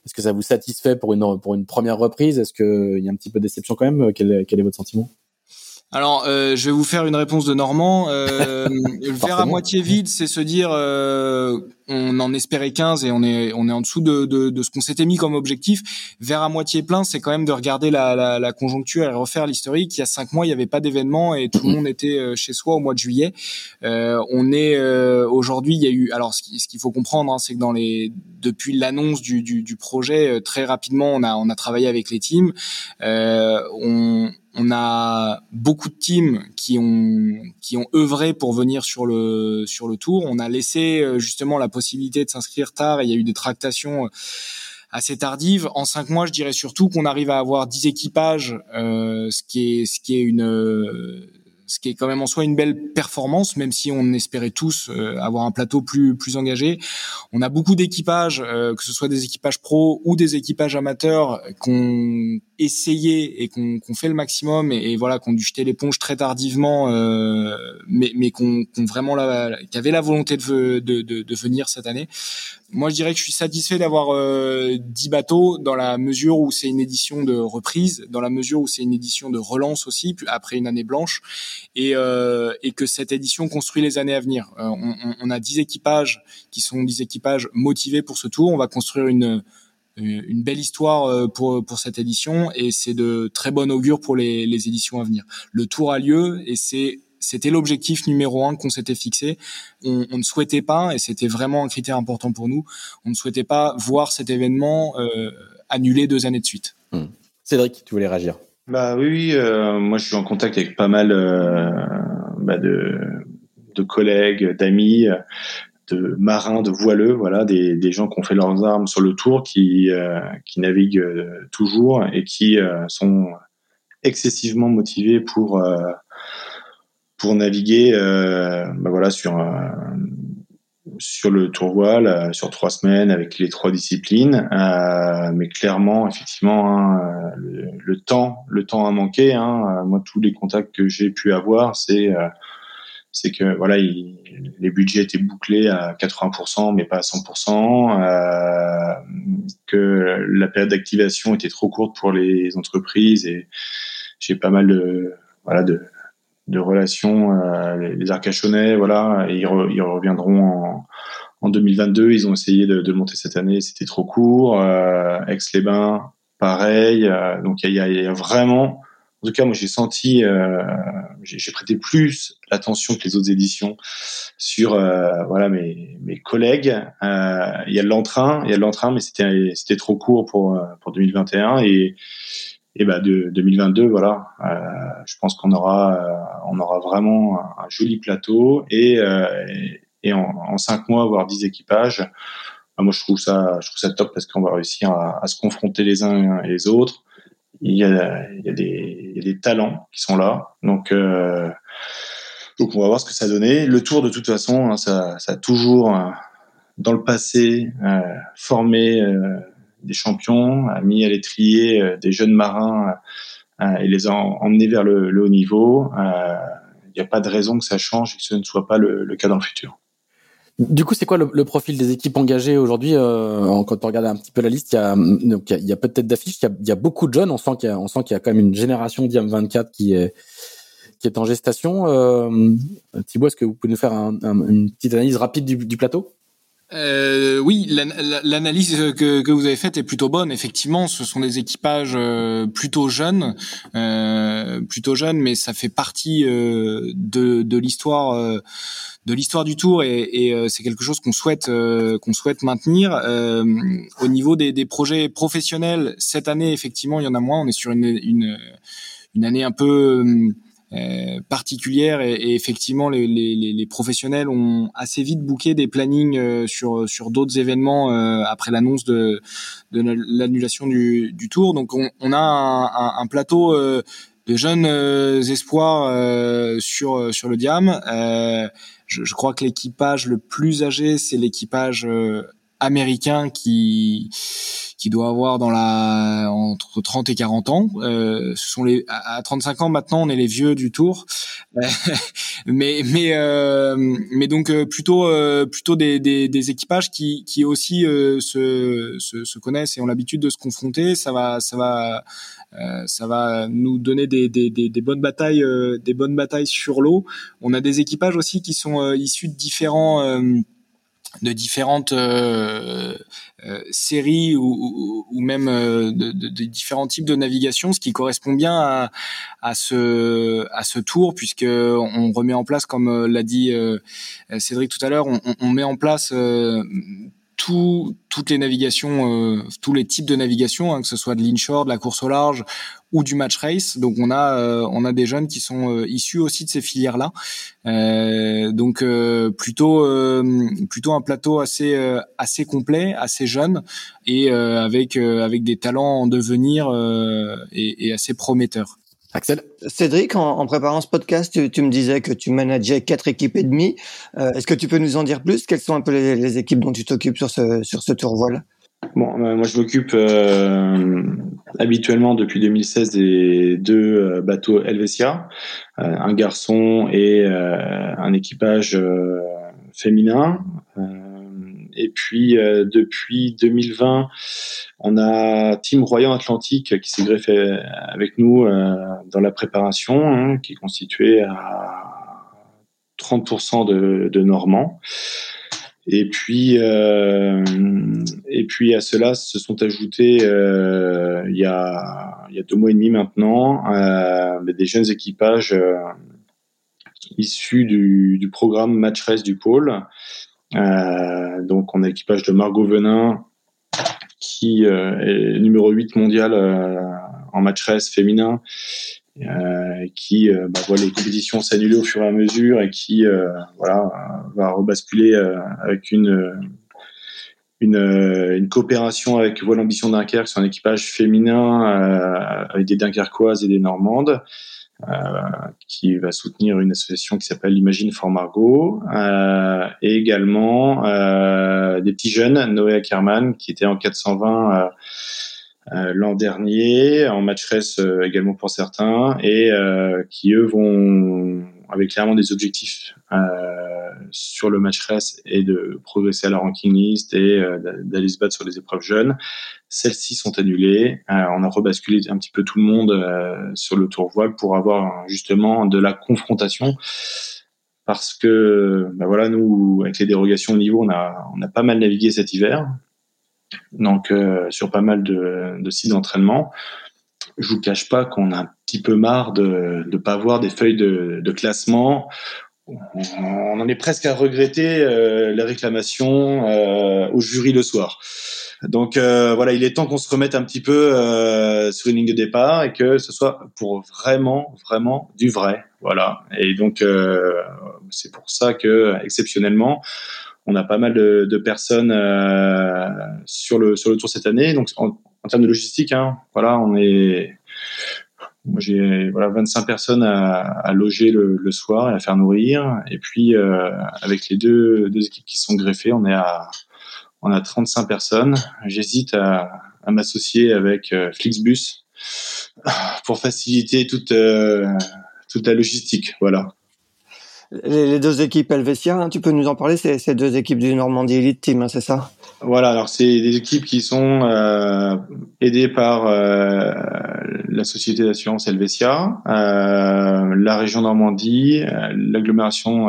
est-ce que ça vous satisfait pour une, pour une première reprise? Est-ce qu'il y a un petit peu de déception quand même? Quel est, quel est votre sentiment? Alors, euh, je vais vous faire une réponse de Normand. Euh, *laughs* le verre à moitié vide, c'est se dire euh, on en espérait 15 et on est on est en dessous de, de, de ce qu'on s'était mis comme objectif. Vers à moitié plein, c'est quand même de regarder la, la, la conjoncture et refaire l'historique. Il y a cinq mois, il n'y avait pas d'événement et tout le monde était euh, chez soi au mois de juillet. Euh, on est euh, aujourd'hui, il y a eu. Alors, ce qu'il faut comprendre, hein, c'est que dans les depuis l'annonce du, du, du, projet, très rapidement, on a on a travaillé avec les teams. on on a beaucoup de teams qui ont qui ont œuvré pour venir sur le sur le tour. On a laissé euh, justement la possibilité de s'inscrire tard et il y a eu des tractations euh, assez tardives. En cinq mois, je dirais surtout qu'on arrive à avoir dix équipages, euh, ce qui est ce qui est une ce qui est quand même en soi une belle performance, même si on espérait tous euh, avoir un plateau plus plus engagé. On a beaucoup d'équipages, euh, que ce soit des équipages pro ou des équipages amateurs, qu'on essayé et qu'on qu fait le maximum et, voilà qu'on dû jeter l'éponge très tardivement, euh, mais mais qu'on qu vraiment la, qui avait la volonté de, de, de, de venir cette année. Moi, je dirais que je suis satisfait d'avoir euh, 10 bateaux dans la mesure où c'est une édition de reprise, dans la mesure où c'est une édition de relance aussi, après une année blanche, et, euh, et que cette édition construit les années à venir. Euh, on, on, a 10 équipages qui sont 10 équipages motivés pour ce tour. On va construire une une belle histoire euh, pour pour cette édition et c'est de très bon augure pour les, les éditions à venir. Le tour a lieu et c'est c'était l'objectif numéro un qu'on s'était fixé. On, on, ne souhaitait pas, et c'était vraiment un critère important pour nous, on ne souhaitait pas voir cet événement euh, annulé deux années de suite. Hmm. Cédric, tu voulais réagir? Bah oui, euh, moi je suis en contact avec pas mal euh, bah de, de collègues, d'amis, de marins, de voileux, voilà, des, des, gens qui ont fait leurs armes sur le tour, qui, euh, qui naviguent euh, toujours et qui euh, sont excessivement motivés pour pour naviguer euh, bah voilà sur sur le tour voile sur trois semaines avec les trois disciplines mais clairement effectivement hein, le, temps le temps a manqué hein. moi tous les contacts que j'ai pu avoir c'est c'est que voilà, les budgets étaient bouclés à 80%, mais pas à 100%, euh, que la période d'activation était trop courte pour les entreprises et j'ai pas mal de voilà de, de relations. Euh, les Arcachonnais, voilà, ils, ils reviendront en, en 2022. Ils ont essayé de, de monter cette année, c'était trop court. Euh, Aix-les-Bains, pareil. Euh, donc il y a, y a vraiment en tout cas, moi, j'ai senti, euh, j'ai prêté plus l'attention que les autres éditions sur, euh, voilà, mes, mes collègues. Euh, il y a de l'entrain, il y a de l'entrain, mais c'était c'était trop court pour pour 2021 et et bah de 2022, voilà. je pense qu'on aura on aura vraiment un, joli plateau et et, en, en, cinq mois avoir dix équipages. Bah, moi, je trouve ça je trouve ça top parce qu'on va réussir à, à se confronter les uns et les autres il y a, il y a, des, il y a des talents qui sont là. Donc, euh, donc on va voir ce que ça donné. Le tour, de toute façon, hein, ça, ça, a toujours, euh, dans le passé, euh, formé euh, des champions, a mis à l'étrier des jeunes marins et les a emmenés vers le, haut niveau. Il n'y a pas de raison que ça change et que ce ne soit pas le cas dans le futur. Du coup, c'est quoi le, profil des équipes engagées aujourd'hui euh, Quand on regarde un petit peu la liste, il y a, a peut-être d'affiches, il, y a, beaucoup de jeunes. On sent qu'il y a, quand même une génération d'IAM 24 qui est qui est en gestation. Euh, Thibaut, est-ce que vous pouvez nous faire un, une petite analyse rapide du plateau? Euh, oui, l'analyse que, vous avez faite est plutôt bonne. Effectivement, ce sont des équipages euh, plutôt jeunes, euh, plutôt jeunes, mais ça fait partie euh, de, l'histoire euh, de l'histoire du Tour et, c'est quelque chose qu'on souhaite qu'on souhaite maintenir. au niveau des, projets professionnels, cette année, effectivement, il y en a moins. On est sur une, année un peu euh, particulière et, et, effectivement les, les, les, professionnels ont assez vite booké des plannings euh, sur sur d'autres événements euh, après l'annonce de, de l'annulation du, du, tour. Donc on, on a un, un, plateau de jeunes espoirs sur sur le Diam. Je, je, crois que l'équipage le plus âgé c'est l'équipage américain qui qui doit avoir dans la entre 30 et 40 ans. Euh, ce sont les à 35 ans maintenant, on est les vieux du tour. *laughs* mais mais euh, mais donc euh, plutôt euh, plutôt des, des, des, équipages qui qui aussi euh, se, se, se connaissent et ont l'habitude de se confronter. Ça va ça va ça va nous donner des, des, des bonnes batailles des bonnes batailles sur l'eau. On a des équipages aussi qui sont issus de différents de différentes euh, euh, séries ou, ou, même euh, de, de, de, différents types de navigation, ce qui correspond bien à, à ce à ce tour puisque on remet en place, comme l'a dit Cédric tout à l'heure, on, on, met en place tout, toutes les navigations, euh, tous les types de navigation, hein, que ce soit de l'inshore, de la course au large ou du match race. Donc on a euh, on a des jeunes qui sont euh, issus aussi de ces filières là. donc plutôt plutôt un plateau assez assez complet, assez jeune et avec avec des talents en devenir et, et assez prometteurs. Axel? Cédric, en, préparant ce podcast, tu, me disais que tu manageais quatre équipes et demie. Euh, est-ce que tu peux nous en dire plus? Quelles sont un peu les, équipes dont tu t'occupes sur ce, sur ce tour voile Bon, euh, moi je m'occupe euh, habituellement depuis 2016 des deux bateaux Helvetia, un garçon et un équipage féminin. Et puis euh, depuis 2020, on a Team Royan Atlantique qui s'est greffé avec nous euh, dans la préparation, hein, qui est constitué à 30% de, de Normands. Et puis, euh, et puis à cela se sont ajoutés euh, il, y a, il y a deux mois et demi maintenant euh, des jeunes équipages euh, issus du, du programme Match du pôle. Euh, donc on a l'équipage de Margot Venin qui euh, est numéro 8 mondial en match race féminin euh, qui euh, bah, voit les compétitions s'annuler au fur et à mesure et qui euh, voilà va rebasculer avec une une, une coopération avec Voile Ambition Dunkerque sur un équipage féminin avec des Dunkerquoises et des Normandes qui va soutenir une association qui s'appelle Imagine for Margot, et également des petits jeunes, Noé Ackerman, qui était en 420 l'an dernier, en match race également pour certains, et qui eux vont avec clairement des objectifs euh, sur le match race et de progresser à la ranking list et euh, d'aller se battre sur les épreuves jeunes. Celles-ci sont annulées. Euh, on a rebasculé un petit peu tout le monde euh, sur le tour voile pour avoir justement de la confrontation. Parce que, ben voilà, nous, avec les dérogations au niveau, on a, on a pas mal navigué cet hiver. Donc, euh, sur pas mal de, de sites d'entraînement je vous cache pas qu'on a un petit peu marre de ne pas voir des feuilles de, classement. On en est presque à regretter euh, les réclamations euh, au jury le soir. Donc euh, voilà, il est temps qu'on se remette un petit peu sur une ligne de départ et que ce soit pour vraiment, vraiment du vrai. Voilà. Et donc c'est pour ça que exceptionnellement, on a pas mal de, de personnes sur le sur le tour cette année. Donc en, en termes de logistique, hein, voilà, on est, j'ai voilà 25 personnes à, à loger le, le, soir et à faire nourrir, et puis euh, avec les deux, deux équipes qui sont greffées, on est à on a 35 personnes. J'hésite à, à m'associer avec euh, Flixbus pour faciliter toute euh, toute la logistique, voilà. Les, deux équipes Helvetia, hein, tu peux nous en parler C'est ces deux équipes du Normandie Elite Team, hein, c'est ça? Voilà, alors c'est des équipes qui sont euh, aidées par euh, la société d'assurance Helvetia, euh, la région Normandie, l'agglomération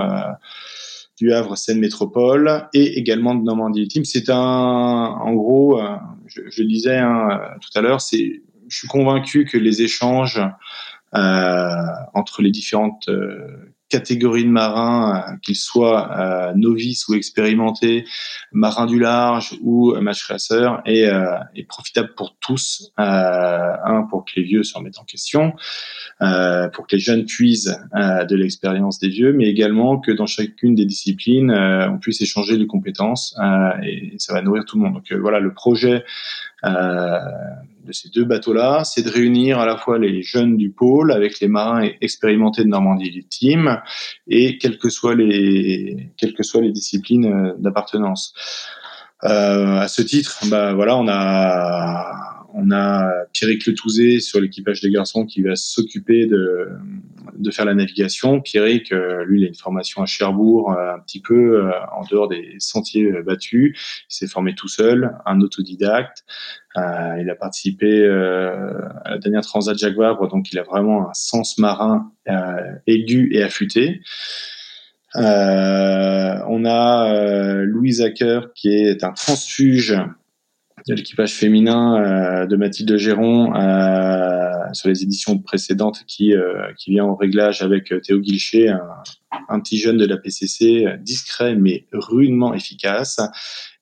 du Havre Seine Métropole et également de Normandie Team. C'est un, en gros, je, je le disais hein, tout à l'heure, c'est, je suis convaincu que les échanges entre les différentes catégorie de marins, euh, qu'ils soient euh, novices ou expérimentés, marins du large ou match racer, est, euh, profitable pour tous. un, pour que les vieux se remettent en question, pour que les jeunes puisent de l'expérience des vieux, mais également que dans chacune des disciplines, on puisse échanger les compétences et ça va nourrir tout le monde. Donc voilà, le projet de ces deux bateaux-là, c'est de réunir à la fois les jeunes du pôle avec les marins expérimentés de Normandie Team et quelles que soient les quelles que soient les disciplines euh, d'appartenance. Euh, à ce titre, bah voilà, on a on a Pierrick Letouzé sur l'équipage des garçons qui va s'occuper de, de faire la navigation. Pierrick, euh, lui, il a une formation à Cherbourg, euh, un petit peu en dehors des sentiers battus. Il s'est formé tout seul, un autodidacte. Euh, il a participé à la dernière Transat Jacques Vabre, donc il a vraiment un sens marin aigu et affûté. Euh, on a euh, Louise Acker qui est un transfuge l'équipage féminin euh, de Mathilde Géron euh, sur les éditions précédentes qui, euh, qui vient au réglage avec Théo Guilcher, un, un, petit jeune de la PCC, discret mais rudement efficace,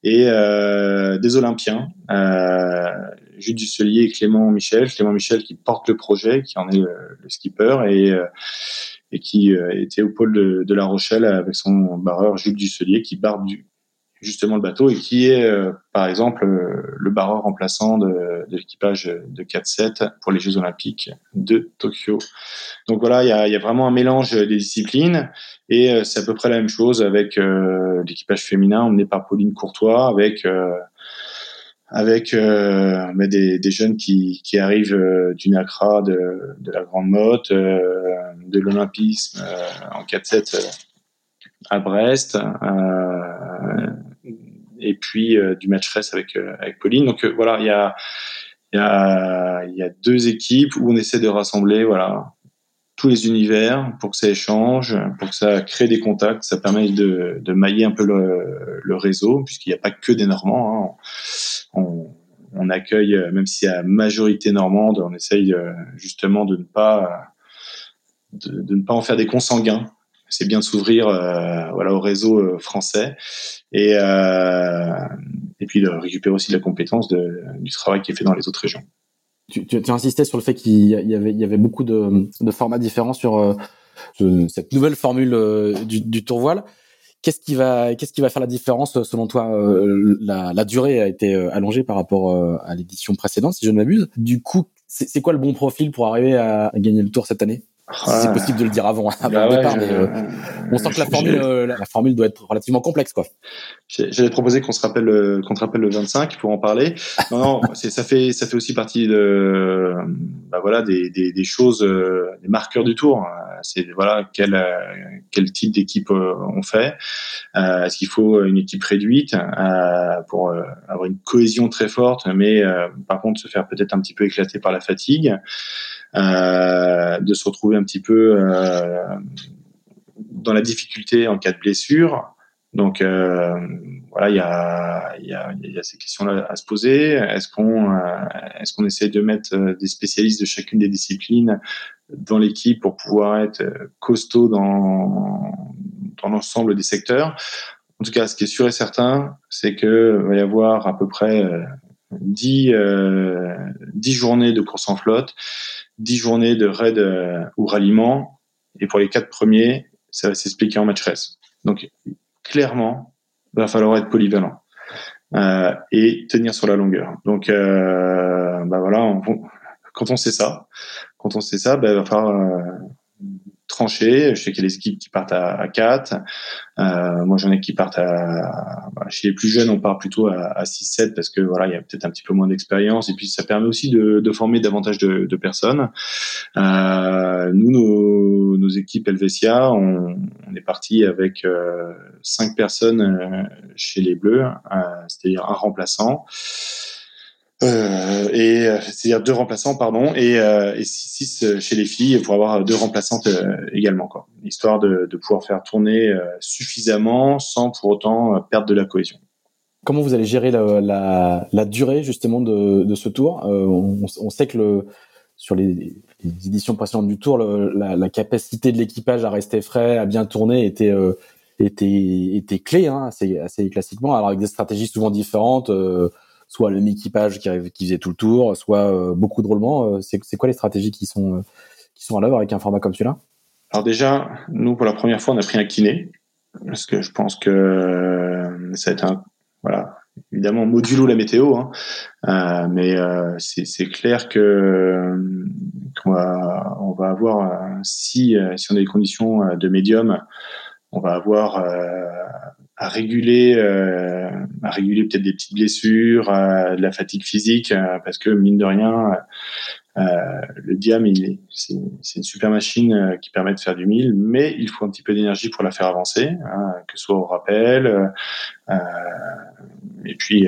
et des Olympiens, Jules Dusselier et Clément Michel. Clément Michel qui porte le projet, qui en est le, le skipper, et et qui était au pôle de, de, La Rochelle avec son barreur Jules Dusselier qui barre du, justement le bateau et qui est euh, par exemple euh, le barreur remplaçant de, de l'équipage de 4-7 pour les Jeux Olympiques de Tokyo. Donc voilà, il y a, y a, vraiment un mélange des disciplines et euh, c'est à peu près la même chose avec l'équipage féminin emmené par Pauline Courtois avec avec euh, des, des, jeunes qui, qui arrivent du NACRA, de, de la Grande Motte, de l'Olympisme en 4-7 à Brest et puis euh, du match avec euh, avec Pauline. Donc euh, voilà, il y a il y a y a deux équipes où on essaie de rassembler voilà tous les univers pour que ça échange, pour que ça crée des contacts, ça permet de, de mailler un peu le, réseau, puisqu'il n'y a pas que des Normands. Hein. On, accueille, même si c'est la majorité normande, on essaye justement de ne pas de, de, ne pas en faire des consanguins c'est bien de s'ouvrir euh, voilà au réseau euh, français et euh, et puis de récupérer aussi la compétence de, du travail qui est fait dans les autres régions. Tu, insistais sur le fait qu'il y avait beaucoup de, de formats différents sur cette nouvelle formule du, du tour voile. Qu'est-ce qui va faire la différence selon toi la, durée a été allongée par rapport à l'édition précédente si je ne m'abuse. Du coup, c'est quoi le bon profil pour arriver à gagner le tour cette année? C'est possible de le dire avant, avant bah le départ, mais euh, on sent que la formule, euh, la, formule doit être relativement complexe, quoi. J'allais proposé qu'on se rappelle, qu'on te rappelle le 25 pour en parler. Non, non, *laughs* ça fait, ça fait aussi partie de, bah voilà, des, des, des choses, des marqueurs du tour. C'est voilà quel, quel type d'équipe on fait. Est-ce qu'il faut une équipe réduite pour avoir une cohésion très forte, mais par contre se faire peut-être un petit peu éclater par la fatigue? Euh, de se retrouver un petit peu euh, dans la difficulté en cas de blessure. Donc euh, voilà, il y a, y, a, y a ces questions-là à se poser. Est-ce qu'on est-ce qu'on essaie de mettre des spécialistes de chacune des disciplines dans l'équipe pour pouvoir être costaud dans dans l'ensemble des secteurs? En tout cas, ce qui est sûr et certain, c'est que va y avoir à peu près 10, euh, 10 journées de course en flotte 10 journées de raid euh, ou ralliement. Et pour les quatre premiers, ça va s'expliquer en match race. Donc, clairement, il va falloir être polyvalent euh, et tenir sur la longueur. Donc, euh, bah voilà, quand on sait ça, quand on sait ça, bah, il va falloir euh, tranché. Je sais qu'il y a des équipes qui partent à, à 4. Euh, moi, j'en ai qui partent à, bah, chez les plus jeunes, on part plutôt à, à 6-7 parce que voilà, il y a peut-être un petit peu moins d'expérience et puis ça permet aussi de, de former davantage de, de personnes. Euh, nous, nos, nos, équipes Helvetia, on, on est parti avec euh, 5 personnes euh, chez les Bleus, euh, c'est-à-dire un remplaçant. Euh, et euh, c'est-à-dire deux remplaçants pardon et, euh, six, chez les filles pour avoir deux remplaçantes également quoi. Histoire de, pouvoir faire tourner suffisamment sans pour autant perdre de la cohésion. Comment vous allez gérer la, durée justement de, ce tour? On, sait que le sur les, éditions précédentes du tour la, capacité de l'équipage à rester frais à bien tourner était était clé hein, assez classiquement. Alors avec des stratégies souvent différentes soit le mi-équipage qui, qui faisait tout le tour, soit euh, beaucoup de roulements. Euh, c'est quoi les stratégies qui sont, euh, qui sont à l'œuvre avec un format comme celui-là? Alors déjà, nous, pour la première fois, on a pris un kiné, parce que je pense que ça va être un... Voilà, évidemment modulo la météo, hein, mais c'est clair que va, on va avoir si si on a des conditions de médium, on va avoir à réguler, euh, à réguler peut-être des petites blessures, de la fatigue physique, euh, parce que mine de rien, euh, le diam, c'est une super machine qui permet de faire du mille, mais il faut un petit peu d'énergie pour la faire avancer, hein, que ce soit au rappel, et puis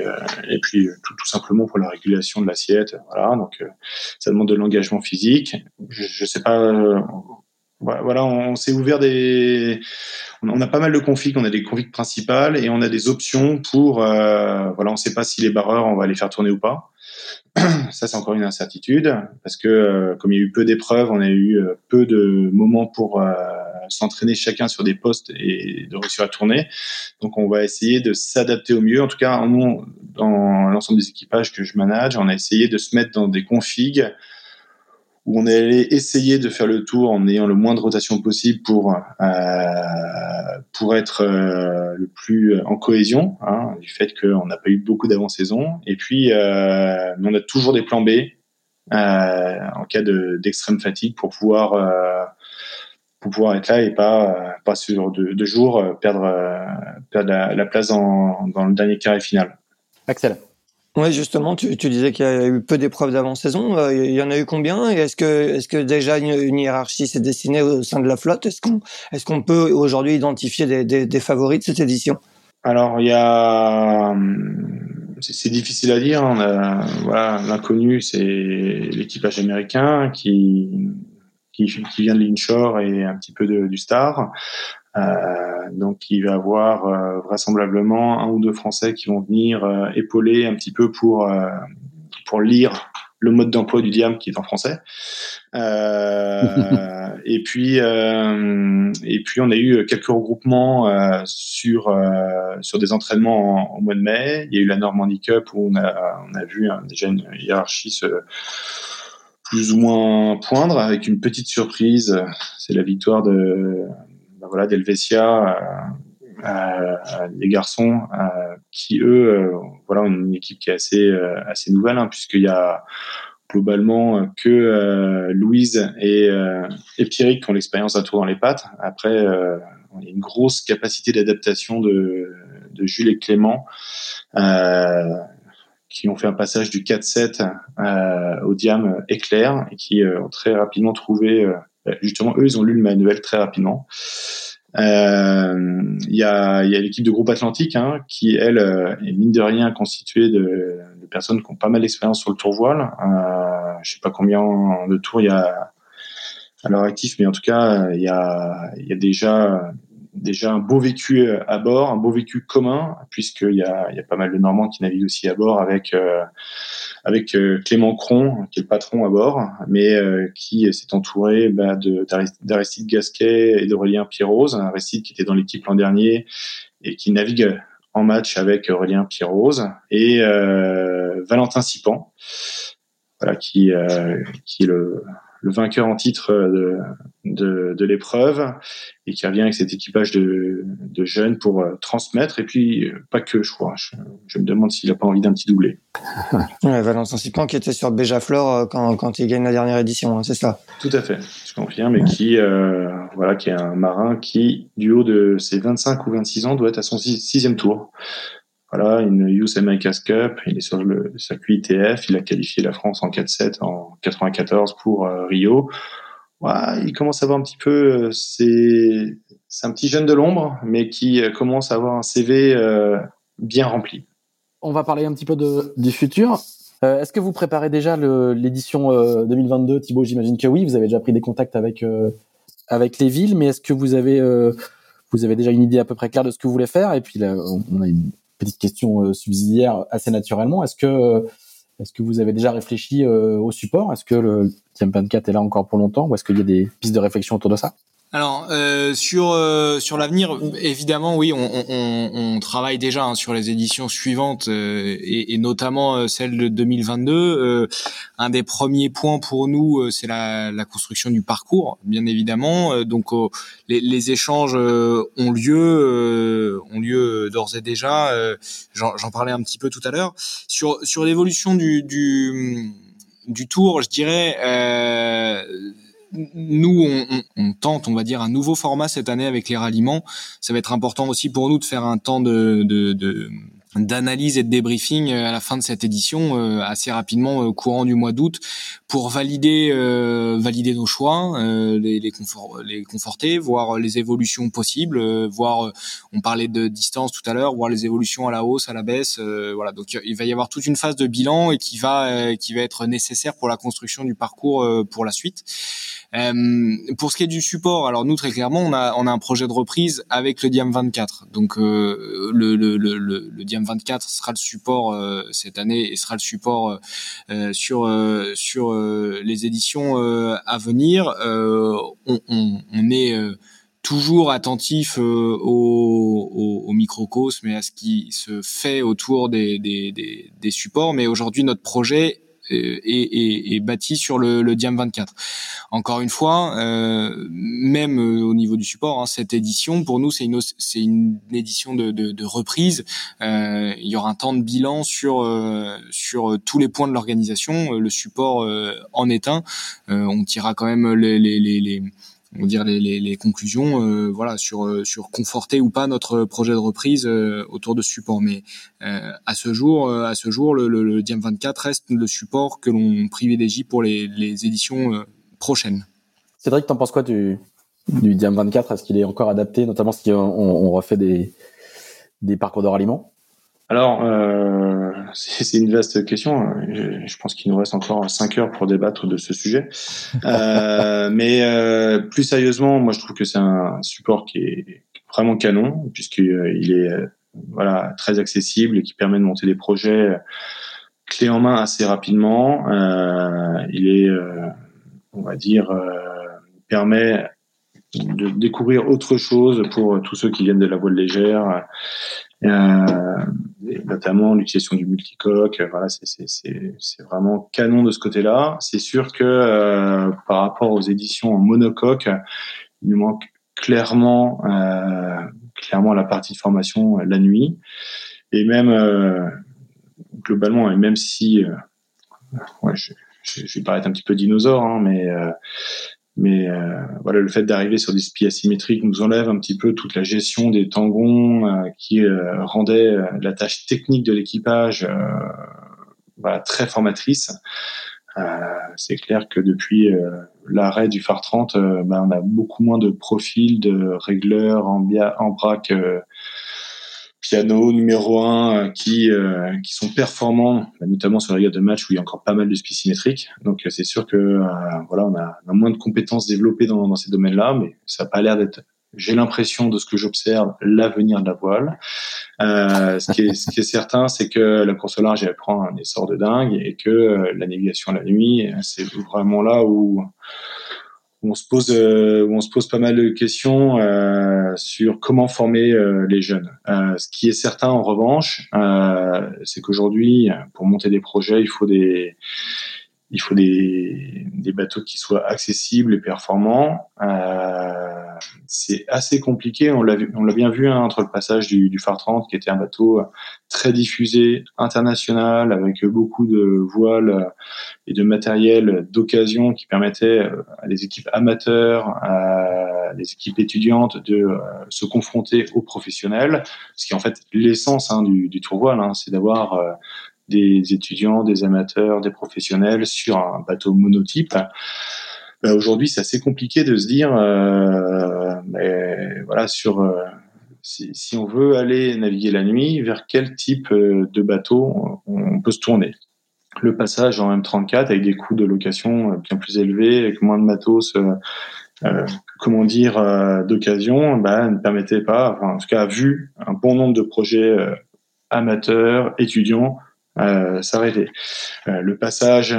et puis tout, tout, simplement pour la régulation de l'assiette. Voilà, donc ça demande de l'engagement physique. Je, je sais pas voilà, on, s'est ouvert des, on a pas mal de configs, on a des configs principales et on a des options pour, euh, voilà, on sait pas si les barreurs on va les faire tourner ou pas. *clears throat* Ça c'est encore une incertitude parce que euh, comme il y a eu peu d'épreuves, on a eu euh, peu de moments pour s'entraîner chacun sur des postes et de réussir à tourner. Donc on va essayer de s'adapter au mieux. En tout cas, nous, dans l'ensemble des équipages que je manage, on a essayé de se mettre dans des configs où on est allé essayer de faire le tour en ayant le moins de rotation possible pour euh, pour être euh, le plus en cohésion hein, du fait qu'on n'a pas eu beaucoup d'avant-saison et puis euh, on a toujours des plans B euh, en cas de d'extrême fatigue pour pouvoir euh, pour pouvoir être là et pas pas sur deux, jours perdre perdre la, la place dans, dans le dernier carré final. Axel. Oui, justement, tu, disais qu'il y a eu peu d'épreuves d'avant-saison. Euh, il y en a eu combien? Est-ce que, est-ce que déjà une, hiérarchie s'est dessinée au sein de la flotte? Est-ce qu'on, est-ce qu'on peut aujourd'hui identifier des, favoris de cette édition? Alors, il y a, c'est, difficile à dire. On a, voilà, l'inconnu, c'est l'équipage américain qui, qui, vient de l'inshore et un petit peu du star. Euh, donc il va y avoir euh, vraisemblablement un ou deux Français qui vont venir euh, épauler un petit peu pour pour lire le mode d'emploi du diam qui est en français. Euh, *laughs* et puis euh, et puis on a eu quelques regroupements euh, sur sur des entraînements en, mois de mai. Il y a eu la Normandie Cup où on a on a vu hein, déjà une hiérarchie se plus ou moins poindre avec une petite surprise. C'est la victoire de ben voilà, d'Helvetia, euh, euh, les garçons euh, qui eux, voilà, ont une équipe qui est assez assez nouvelle, hein, puisqu'il y a globalement que euh, Louise et, euh, et Pierrick qui ont l'expérience à tout dans les pattes. Après, euh, y a une grosse capacité d'adaptation de, de Jules et Clément euh, qui ont fait un passage du 4-7 euh, au diam éclair et qui ont très rapidement trouvé, justement, eux, ils ont lu le manuel très rapidement. Il y a, y a l'équipe de groupe Atlantique hein, qui, elle, est mine de rien constituée de, personnes qui ont pas mal d'expérience sur le tour voile. Euh, je sais pas combien de tours il y a à l'heure actif, mais en tout cas, il y a, il y a déjà déjà un beau vécu à bord, un beau vécu commun, puisqu'il y a, il y a pas mal de Normands qui naviguent aussi à bord avec euh, avec euh, Clément Cron, qui est le patron à bord, mais euh, qui s'est entouré bah, d'Aristide Gasquet et d'Aurélien Pierrose, Aristide qui était dans l'équipe l'an dernier et qui navigue en match avec Aurélien Pierrose et euh, Valentin Sipan, voilà, qui, euh, qui est le, le, vainqueur en titre de, de, de l'épreuve et qui revient avec cet équipage de, de jeunes pour euh, transmettre. Et puis, euh, pas que, je crois. Je, je me demande s'il n'a pas envie d'un petit doublé. *laughs* ouais, Valentin Sipan qui était sur Béjaflor euh, quand, quand il gagne la dernière édition, hein, c'est ça Tout à fait, je confirme. Et qui, euh, voilà, qui est un marin qui, du haut de ses 25 ou 26 ans, doit être à son sixième tour. Voilà, une US America's Cup, il est sur le circuit ITF, il a qualifié la France en 4-7 en 94 pour euh, Rio. Il commence à avoir un petit peu, c'est c'est un petit jeune de l'ombre, mais qui commence à avoir un CV euh, bien rempli on va parler un petit peu du futur. Euh, Est-ce que vous préparez déjà l'édition euh, 2022 Thibaut, j'imagine que oui. Vous avez déjà pris des contacts avec euh, avec les villes, mais est-ce que vous avez euh, vous avez déjà une idée à peu près claire de ce que vous voulez faire? Et puis là, on a une petite question euh, subsidiaire assez naturellement. Est-ce que est-ce que vous avez déjà réfléchi au support? Est-ce que le TM24 est là encore pour longtemps? Ou est-ce qu'il y a des pistes de réflexion autour de ça? Alors euh, sur euh, sur l'avenir, évidemment, oui, on, on, on travaille déjà hein, sur les éditions suivantes euh, et, et, notamment euh, celle de 2022. Euh, un des premiers points pour nous, c'est la, la, construction du parcours, bien évidemment. donc les, les, échanges ont lieu, ont lieu d'ores et déjà. J'en parlais un petit peu tout à l'heure sur sur l'évolution du, du du tour, je dirais nous, on, on, tente, on va dire, un nouveau format cette année avec les ralliements. Ça va être important aussi pour nous de faire un temps de, de, de d'analyse et de débriefing euh, à la fin de cette édition euh, assez rapidement euh, courant du mois d'août pour valider valider nos choix les les, confort, les conforter voir les évolutions possibles voir on parlait de distance tout à l'heure voir les évolutions à la hausse à la baisse voilà. Donc il va y avoir toute une phase de bilan et qui va qui va être nécessaire pour la construction du parcours pour la suite. Pour ce qui est du support alors nous très clairement on a on a un projet de reprise avec le Diam 24 donc le le, le, le Diam 24 sera le support euh, cette année et sera le support euh, euh, sur sur les éditions à venir. On, on, on, est toujours attentif au, au, au, microcosme et à ce qui se fait autour des, des, des, des supports. Mais aujourd'hui, notre projet est, est, bâti sur le, le Diam 24. Encore une fois, euh, même euh, au niveau du support, hein, cette édition pour nous c'est une c'est une édition de, de, de reprise. Euh, il y aura un temps de bilan sur euh, sur tous les points de l'organisation. Le support en est un. on tirera quand même les, les, les, les on dire les, les, les conclusions euh, voilà sur euh, sur conforter ou pas notre projet de reprise euh, autour de support. Mais à ce jour à ce jour le, le, le Diam 24 reste le support que l'on privilégie pour les, les éditions prochaines. Cédric, t'en penses quoi du du Diam 24 Est-ce qu'il est encore adapté, notamment si on, on refait des des parcours de ralliement? Alors, euh, *laughs* c'est une vaste question. Je, pense qu'il nous reste encore cinq heures pour débattre de ce sujet. Euh, *laughs* mais euh, plus sérieusement, moi, je trouve que c'est un support qui est vraiment canon, puisqu'il est voilà très accessible et qui permet de monter des projets clés en main assez rapidement. il est, on va dire, permet de découvrir autre chose pour tous ceux qui viennent de la voile légère euh, notamment l'utilisation du multicoque. Voilà, c'est vraiment canon de ce côté-là. C'est sûr que euh, par rapport aux éditions en monocoque, il nous manque clairement euh, clairement la partie de formation la nuit et même globalement et même si je, vais paraître un petit peu dinosaure, hein, mais mais euh, voilà, le fait d'arriver sur des spies asymétriques nous enlève un petit peu toute la gestion des tangons euh, qui euh, rendait la tâche technique de l'équipage voilà, très formatrice. c'est clair que depuis l'arrêt du phare 30, ben, on a beaucoup moins de profils de régleurs en, en braque piano numéro un euh, qui euh, qui sont performants, bah, notamment sur la gamme de match où il y a encore pas mal de spies symétriques. Donc euh, c'est sûr que voilà, on a, moins de compétences développées dans, dans ces domaines-là, mais ça n'a pas l'air d'être j'ai l'impression de ce que j'observe l'avenir de la voile. Euh, ce, qui est, ce qui est certain, c'est que la course au large elle prend un essor de dingue et que la navigation la nuit, c'est vraiment là où on se pose euh, on se pose pas mal de questions euh, sur comment former euh, les jeunes. ce qui est certain en revanche, c'est qu'aujourd'hui, pour monter des projets, il faut des il faut des, des bateaux qui soient accessibles et performants. Euh, c'est assez compliqué. On l'a bien vu hein, entre le passage du, du phare 30, qui était un bateau très diffusé, international, avec beaucoup de voiles et de matériel d'occasion qui permettait euh, à des équipes amateurs, à des équipes étudiantes de euh, se confronter aux professionnels. Ce qui est en fait l'essence hein, du, du tour voile, hein, c'est d'avoir euh, des étudiants, des amateurs, des professionnels sur un bateau monotype. Ben aujourd'hui, c'est assez compliqué de se dire, euh, voilà, sur euh, si, on veut aller naviguer la nuit, vers quel type euh, de bateau on, peut se tourner? Le passage en M34 avec des coûts de location bien plus élevés, avec moins de matos, comment dire, d'occasion, ben, ne permettait pas, en tout cas, vu un bon nombre de projets amateurs, étudiants, s'arrêter. Le passage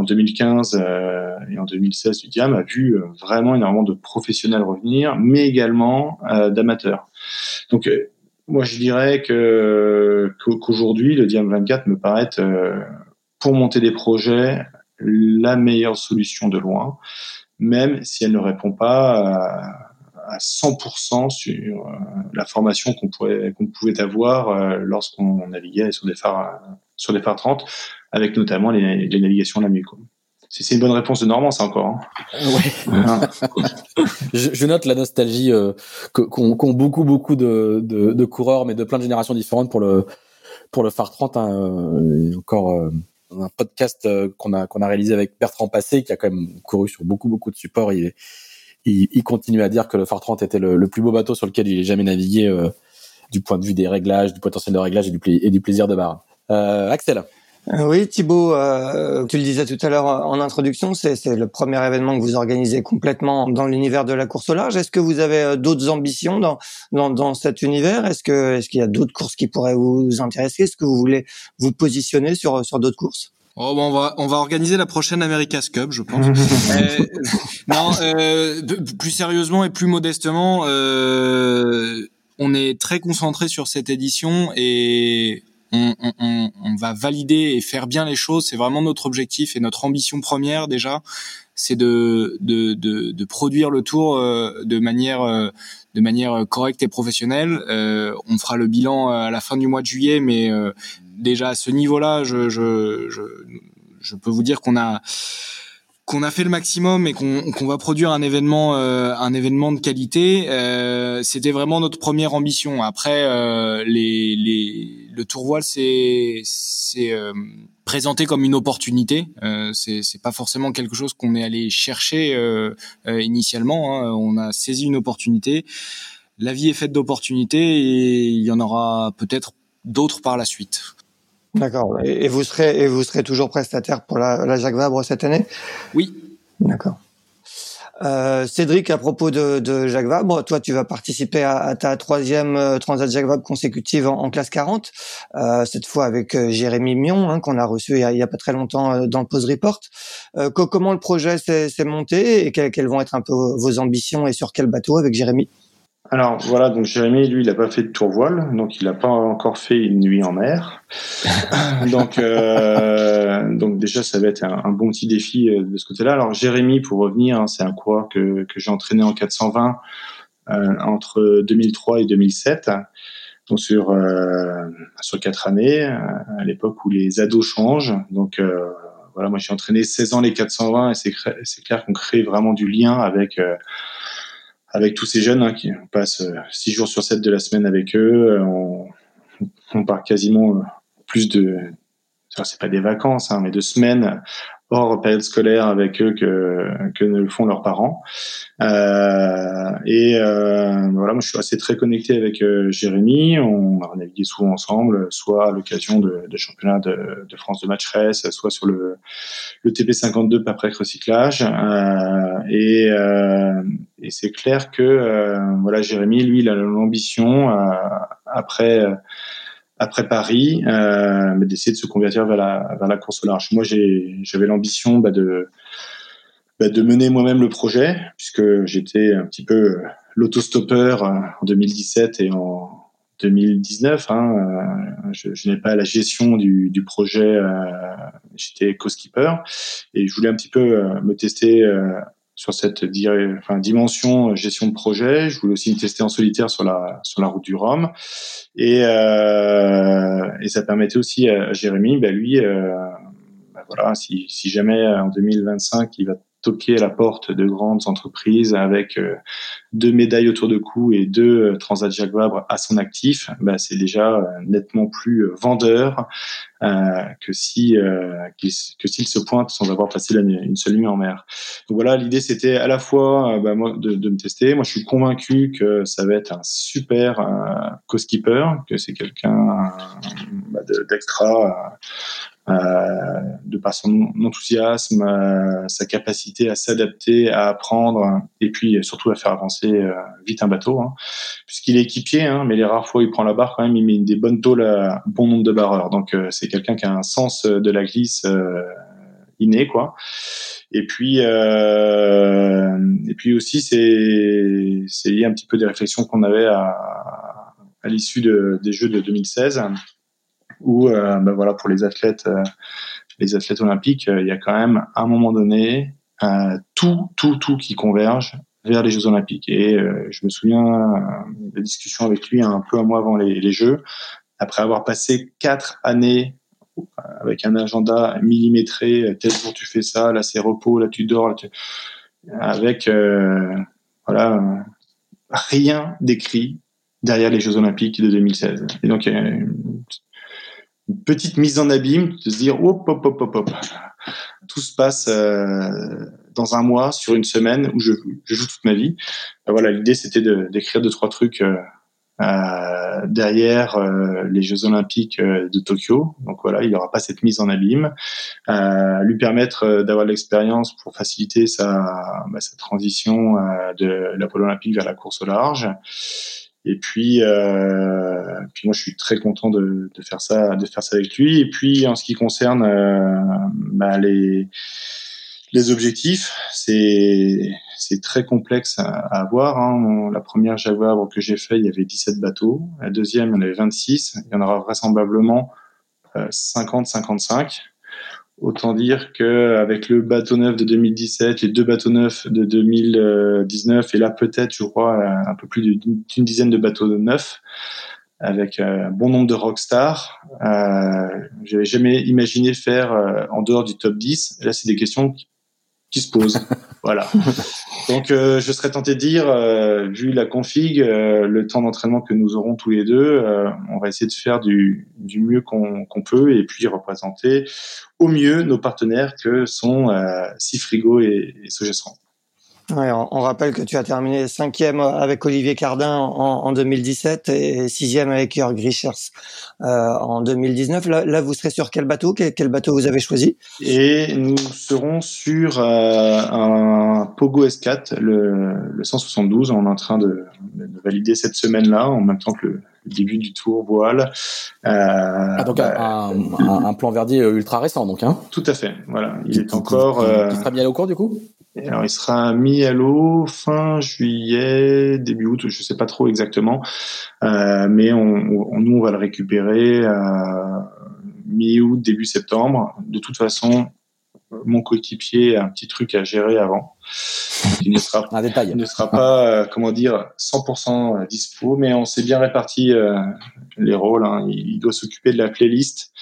en 2015 euh, et en 2016 du Diam a vu euh, vraiment énormément de professionnels revenir, mais également d'amateurs. Donc moi je dirais que qu'aujourd'hui le Diam 24 me paraît pour monter des projets la meilleure solution de loin, même si elle ne répond pas à à 100% sur euh, la formation qu'on pouvait avoir euh, lorsqu'on naviguait sur des phares sur des phares 30 avec notamment les, les navigations la nuit Si c'est une bonne réponse de Normand, ça encore. Hein. *laughs* je, je, note la nostalgie euh, qu'ont beaucoup beaucoup de, de, de, coureurs, mais de plein de générations différentes pour le pour le phare 30. Hein, encore euh, un podcast qu'on a qu'on a réalisé avec Bertrand Passé, qui a quand même couru sur beaucoup beaucoup de supports. Il il, il, continue à dire que le Phare 30 était le, le, plus beau bateau sur lequel il ait jamais navigué euh, du point de vue des réglages, du potentiel de réglage et du, et du plaisir de barre. Euh, Axel. Euh, oui, Thibaut, euh, tu le disais tout à l'heure en introduction, c'est le premier événement que vous organisez complètement dans l'univers de la course au large. Est-ce que vous avez euh, d'autres ambitions dans, dans, dans, cet univers? Est-ce que est-ce qu'il y a d'autres courses qui pourraient vous intéresser? Est-ce que vous voulez vous positionner sur sur d'autres courses? Oh, bon, on va on va organiser la prochaine America's Cup, je pense. *laughs* euh, non, euh, plus sérieusement et plus modestement, euh, on est très concentré sur cette édition et on, on, on, va valider et faire bien les choses. C'est vraiment notre objectif et notre ambition première déjà, c'est de, de, de, de, produire le tour euh, de manière euh, de manière correcte et professionnelle. Euh, on fera le bilan à la fin du mois de juillet, mais déjà à ce niveau-là, je, je, je, je peux vous dire qu'on a qu'on a fait le maximum et qu'on va produire un événement euh, un événement de qualité euh, c'était vraiment notre première ambition après euh, les, les le tour voile c'est c'est euh, présenté comme une opportunité euh, c'est c'est pas forcément quelque chose qu'on est allé chercher euh, initialement hein. on a saisi une opportunité la vie est faite d'opportunités et il y en aura peut-être d'autres par la suite D'accord. Et, vous serez et vous serez toujours prestataire pour la, la Jacques Vabre cette année? Oui. D'accord. Euh, Cédric, à propos de, de, Jacques Vabre, toi, tu vas participer à, à ta troisième euh, Transat Jacques Vabre consécutive en, classe 40, euh, cette fois avec euh, Jérémy Mion, hein, qu'on a reçu il y a, il y a, pas très longtemps euh, dans le Pose Report. comment le projet s'est monté et quelles, vont être un peu vos ambitions et sur quel bateau avec Jérémy? Alors voilà, donc Jérémy, lui, il n'a pas fait de tour voile, donc il n'a pas encore fait une nuit en mer. *laughs* donc, euh, donc déjà, ça va être un, bon petit défi euh, de ce côté-là. Alors Jérémy, pour revenir, hein, c'est un coureur que, que j'ai entraîné en 420 euh, entre 2003 et 2007, donc sur euh, sur quatre années, à l'époque où les ados changent. Donc voilà, moi j'ai entraîné 16 ans les 420 et c'est c'est clair qu'on crée vraiment du lien avec avec tous ces jeunes hein, qui on passe 6 jours sur 7 de la semaine avec eux. On, on part quasiment plus de c'est pas des vacances, hein, mais de semaines hors période scolaire avec eux que, que ne le font leurs parents. Euh, et euh, voilà, moi je suis assez très connecté avec euh, Jérémy. On a navigué souvent ensemble, soit à l'occasion de, de championnats de, France de match race, soit sur le, le TP52 après recyclage. Euh, et, et c'est clair que voilà, Jérémy, lui, il a l'ambition après après Paris, euh, d'essayer de se convertir vers la, course au large. Moi, j'avais l'ambition bah, de, bah, de mener moi-même le projet, puisque j'étais un petit peu l'autostoppeur euh, en 2017 et en 2019. Hein, euh, je, n'ai pas la gestion du, projet, euh, j'étais co-skipper, et je voulais un petit peu me tester sur cette enfin, dimension gestion de projet. Je voulais aussi me tester en solitaire sur la sur la route du Rhum et euh, et ça permettait aussi à, Jérémy, ben lui, euh, ben voilà, si si jamais en 2025 il va toquer à la porte de grandes entreprises avec euh, deux médailles autour de cou et deux euh, Transat Jacques Vabre à son actif, bah, c'est déjà euh, nettement plus vendeur euh, que si que s'il se pointe sans avoir passé une seule nuit en mer. Donc voilà, l'idée c'était à la fois bah, moi de, de, me tester. Moi, je suis convaincu que ça va être un super euh, co-skipper, que c'est quelqu'un bah, d'extra euh, de par son enthousiasme, euh, sa capacité à s'adapter, à apprendre, et puis surtout à faire avancer euh, vite un bateau, hein. puisqu'il est équipier, hein, mais les rares fois où il prend la barre, quand même, il met des bonnes tôles à bon nombre de barreurs. Donc c'est quelqu'un qui a un sens de la glisse inné, quoi. Et puis, et puis aussi, c'est c'est lié un petit peu des réflexions qu'on avait à, à l'issue de, des Jeux de 2016 où euh, ben voilà pour les athlètes euh, les athlètes olympiques, euh, il y a quand même à un moment donné tout tout tout qui converge vers les Jeux Olympiques. Et je me souviens de discussions avec lui un peu un mois avant les, Jeux, après avoir passé quatre années avec un agenda millimétré, tel jour tu fais ça, là c'est repos, là tu dors, avec euh, voilà rien d'écrit derrière les Jeux Olympiques de 2016. Et donc petite mise en abîme, de se dire hop hop hop hop hop, tout se passe euh, dans un mois, sur une semaine où je, joue toute ma vie. Ben voilà, l'idée c'était d'écrire deux trois trucs euh, euh, derrière euh, les Jeux Olympiques euh, de Tokyo. Donc voilà, il n'y aura pas cette mise en abîme, lui permettre d'avoir l'expérience pour faciliter sa, bah, sa transition de la pôle olympique vers la course au large. Et puis, euh, puis moi, je suis très content de, de, faire ça, de faire ça avec lui. Et puis, en ce qui concerne euh, bah, les les objectifs, c'est c'est très complexe à, avoir. Hein. La première Jaguar que j'ai fait, il y avait 17 bateaux. La deuxième, il y en avait 26. Il y en aura vraisemblablement euh, 50-55. Autant dire que avec le bateau neuf de 2017, les deux bateaux neufs de 2019 et là peut-être, je crois, un peu plus d'une dizaine de bateaux neufs avec euh, un bon nombre de rockstars. Euh, J'avais jamais imaginé faire euh, en dehors du top 10. Là, c'est des questions se pose. *laughs* voilà. Donc, euh, je serais tenté de dire, euh, vu la config, euh, le temps d'entraînement que nous aurons tous les deux, on va essayer de faire du, du mieux qu'on peut et puis représenter au mieux nos partenaires que sont Sifrigo et, et Sogestran. Ouais, on, rappelle que tu as terminé cinquième avec Olivier Cardin en, en 2017 et sixième avec Jörg Grichers euh, en 2019. Là, là, vous serez sur quel bateau? Quel, bateau vous avez choisi? Et nous serons sur euh, un Pogo S4, le, le, 172. On est en train de, de valider cette semaine-là, en même temps que le, début du tour voile. Euh, ah, donc bah, un, un, un, plan Verdier ultra récent, donc. Hein? Tout à fait. Voilà, il est encore. Qui, sera bien au cours du coup? Alors, il sera mis à l'eau fin juillet, début août, je sais pas trop exactement, euh, mais on, on, nous on va le récupérer euh, mi-août, début septembre. De toute façon, mon coéquipier a un petit truc à gérer avant. Il ne sera, un détail. ne sera pas, euh, comment dire, 100% dispo, mais on s'est bien réparti euh, les rôles. Hein. Il, doit s'occuper de la playlist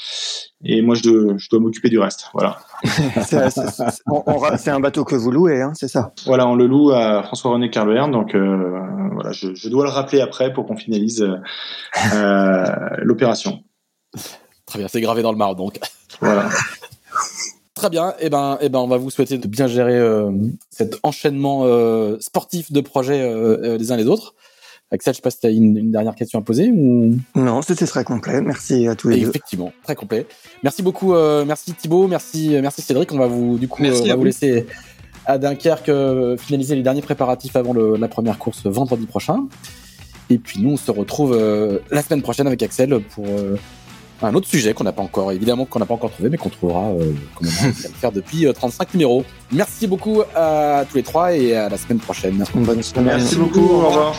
et moi je dois, je dois m'occuper du reste. Voilà. *laughs* c'est un bateau que vous louez, hein, c'est ça? Voilà, on le loue à François-René Carleverne, donc euh, voilà, je, je, dois le rappeler après pour qu'on finalise l'opération. Très bien, c'est gravé dans le marbre donc. Voilà. *laughs* Très bien. Et eh ben, et eh ben, on va vous souhaiter de bien gérer euh, cet enchaînement euh, sportif de projets euh, les uns les autres. Axel, je sais pas si tu as une, dernière question à poser ou Non, c'était très complet. Merci à tous les deux. Effectivement, très complet. Merci beaucoup, merci Thibaut, merci, merci Cédric. On va vous du coup, on va vous. laisser à Dunkerque finaliser les derniers préparatifs avant la première course vendredi prochain. Et puis nous, on se retrouve la semaine prochaine avec Axel pour un autre sujet qu'on n'a pas encore, évidemment qu'on n'a pas encore trouvé, mais qu'on trouvera, euh, comme on va le faire depuis 35 euh, numéros. Merci beaucoup à tous les trois et à la semaine prochaine. Bonne semaine. Merci beaucoup. Au revoir.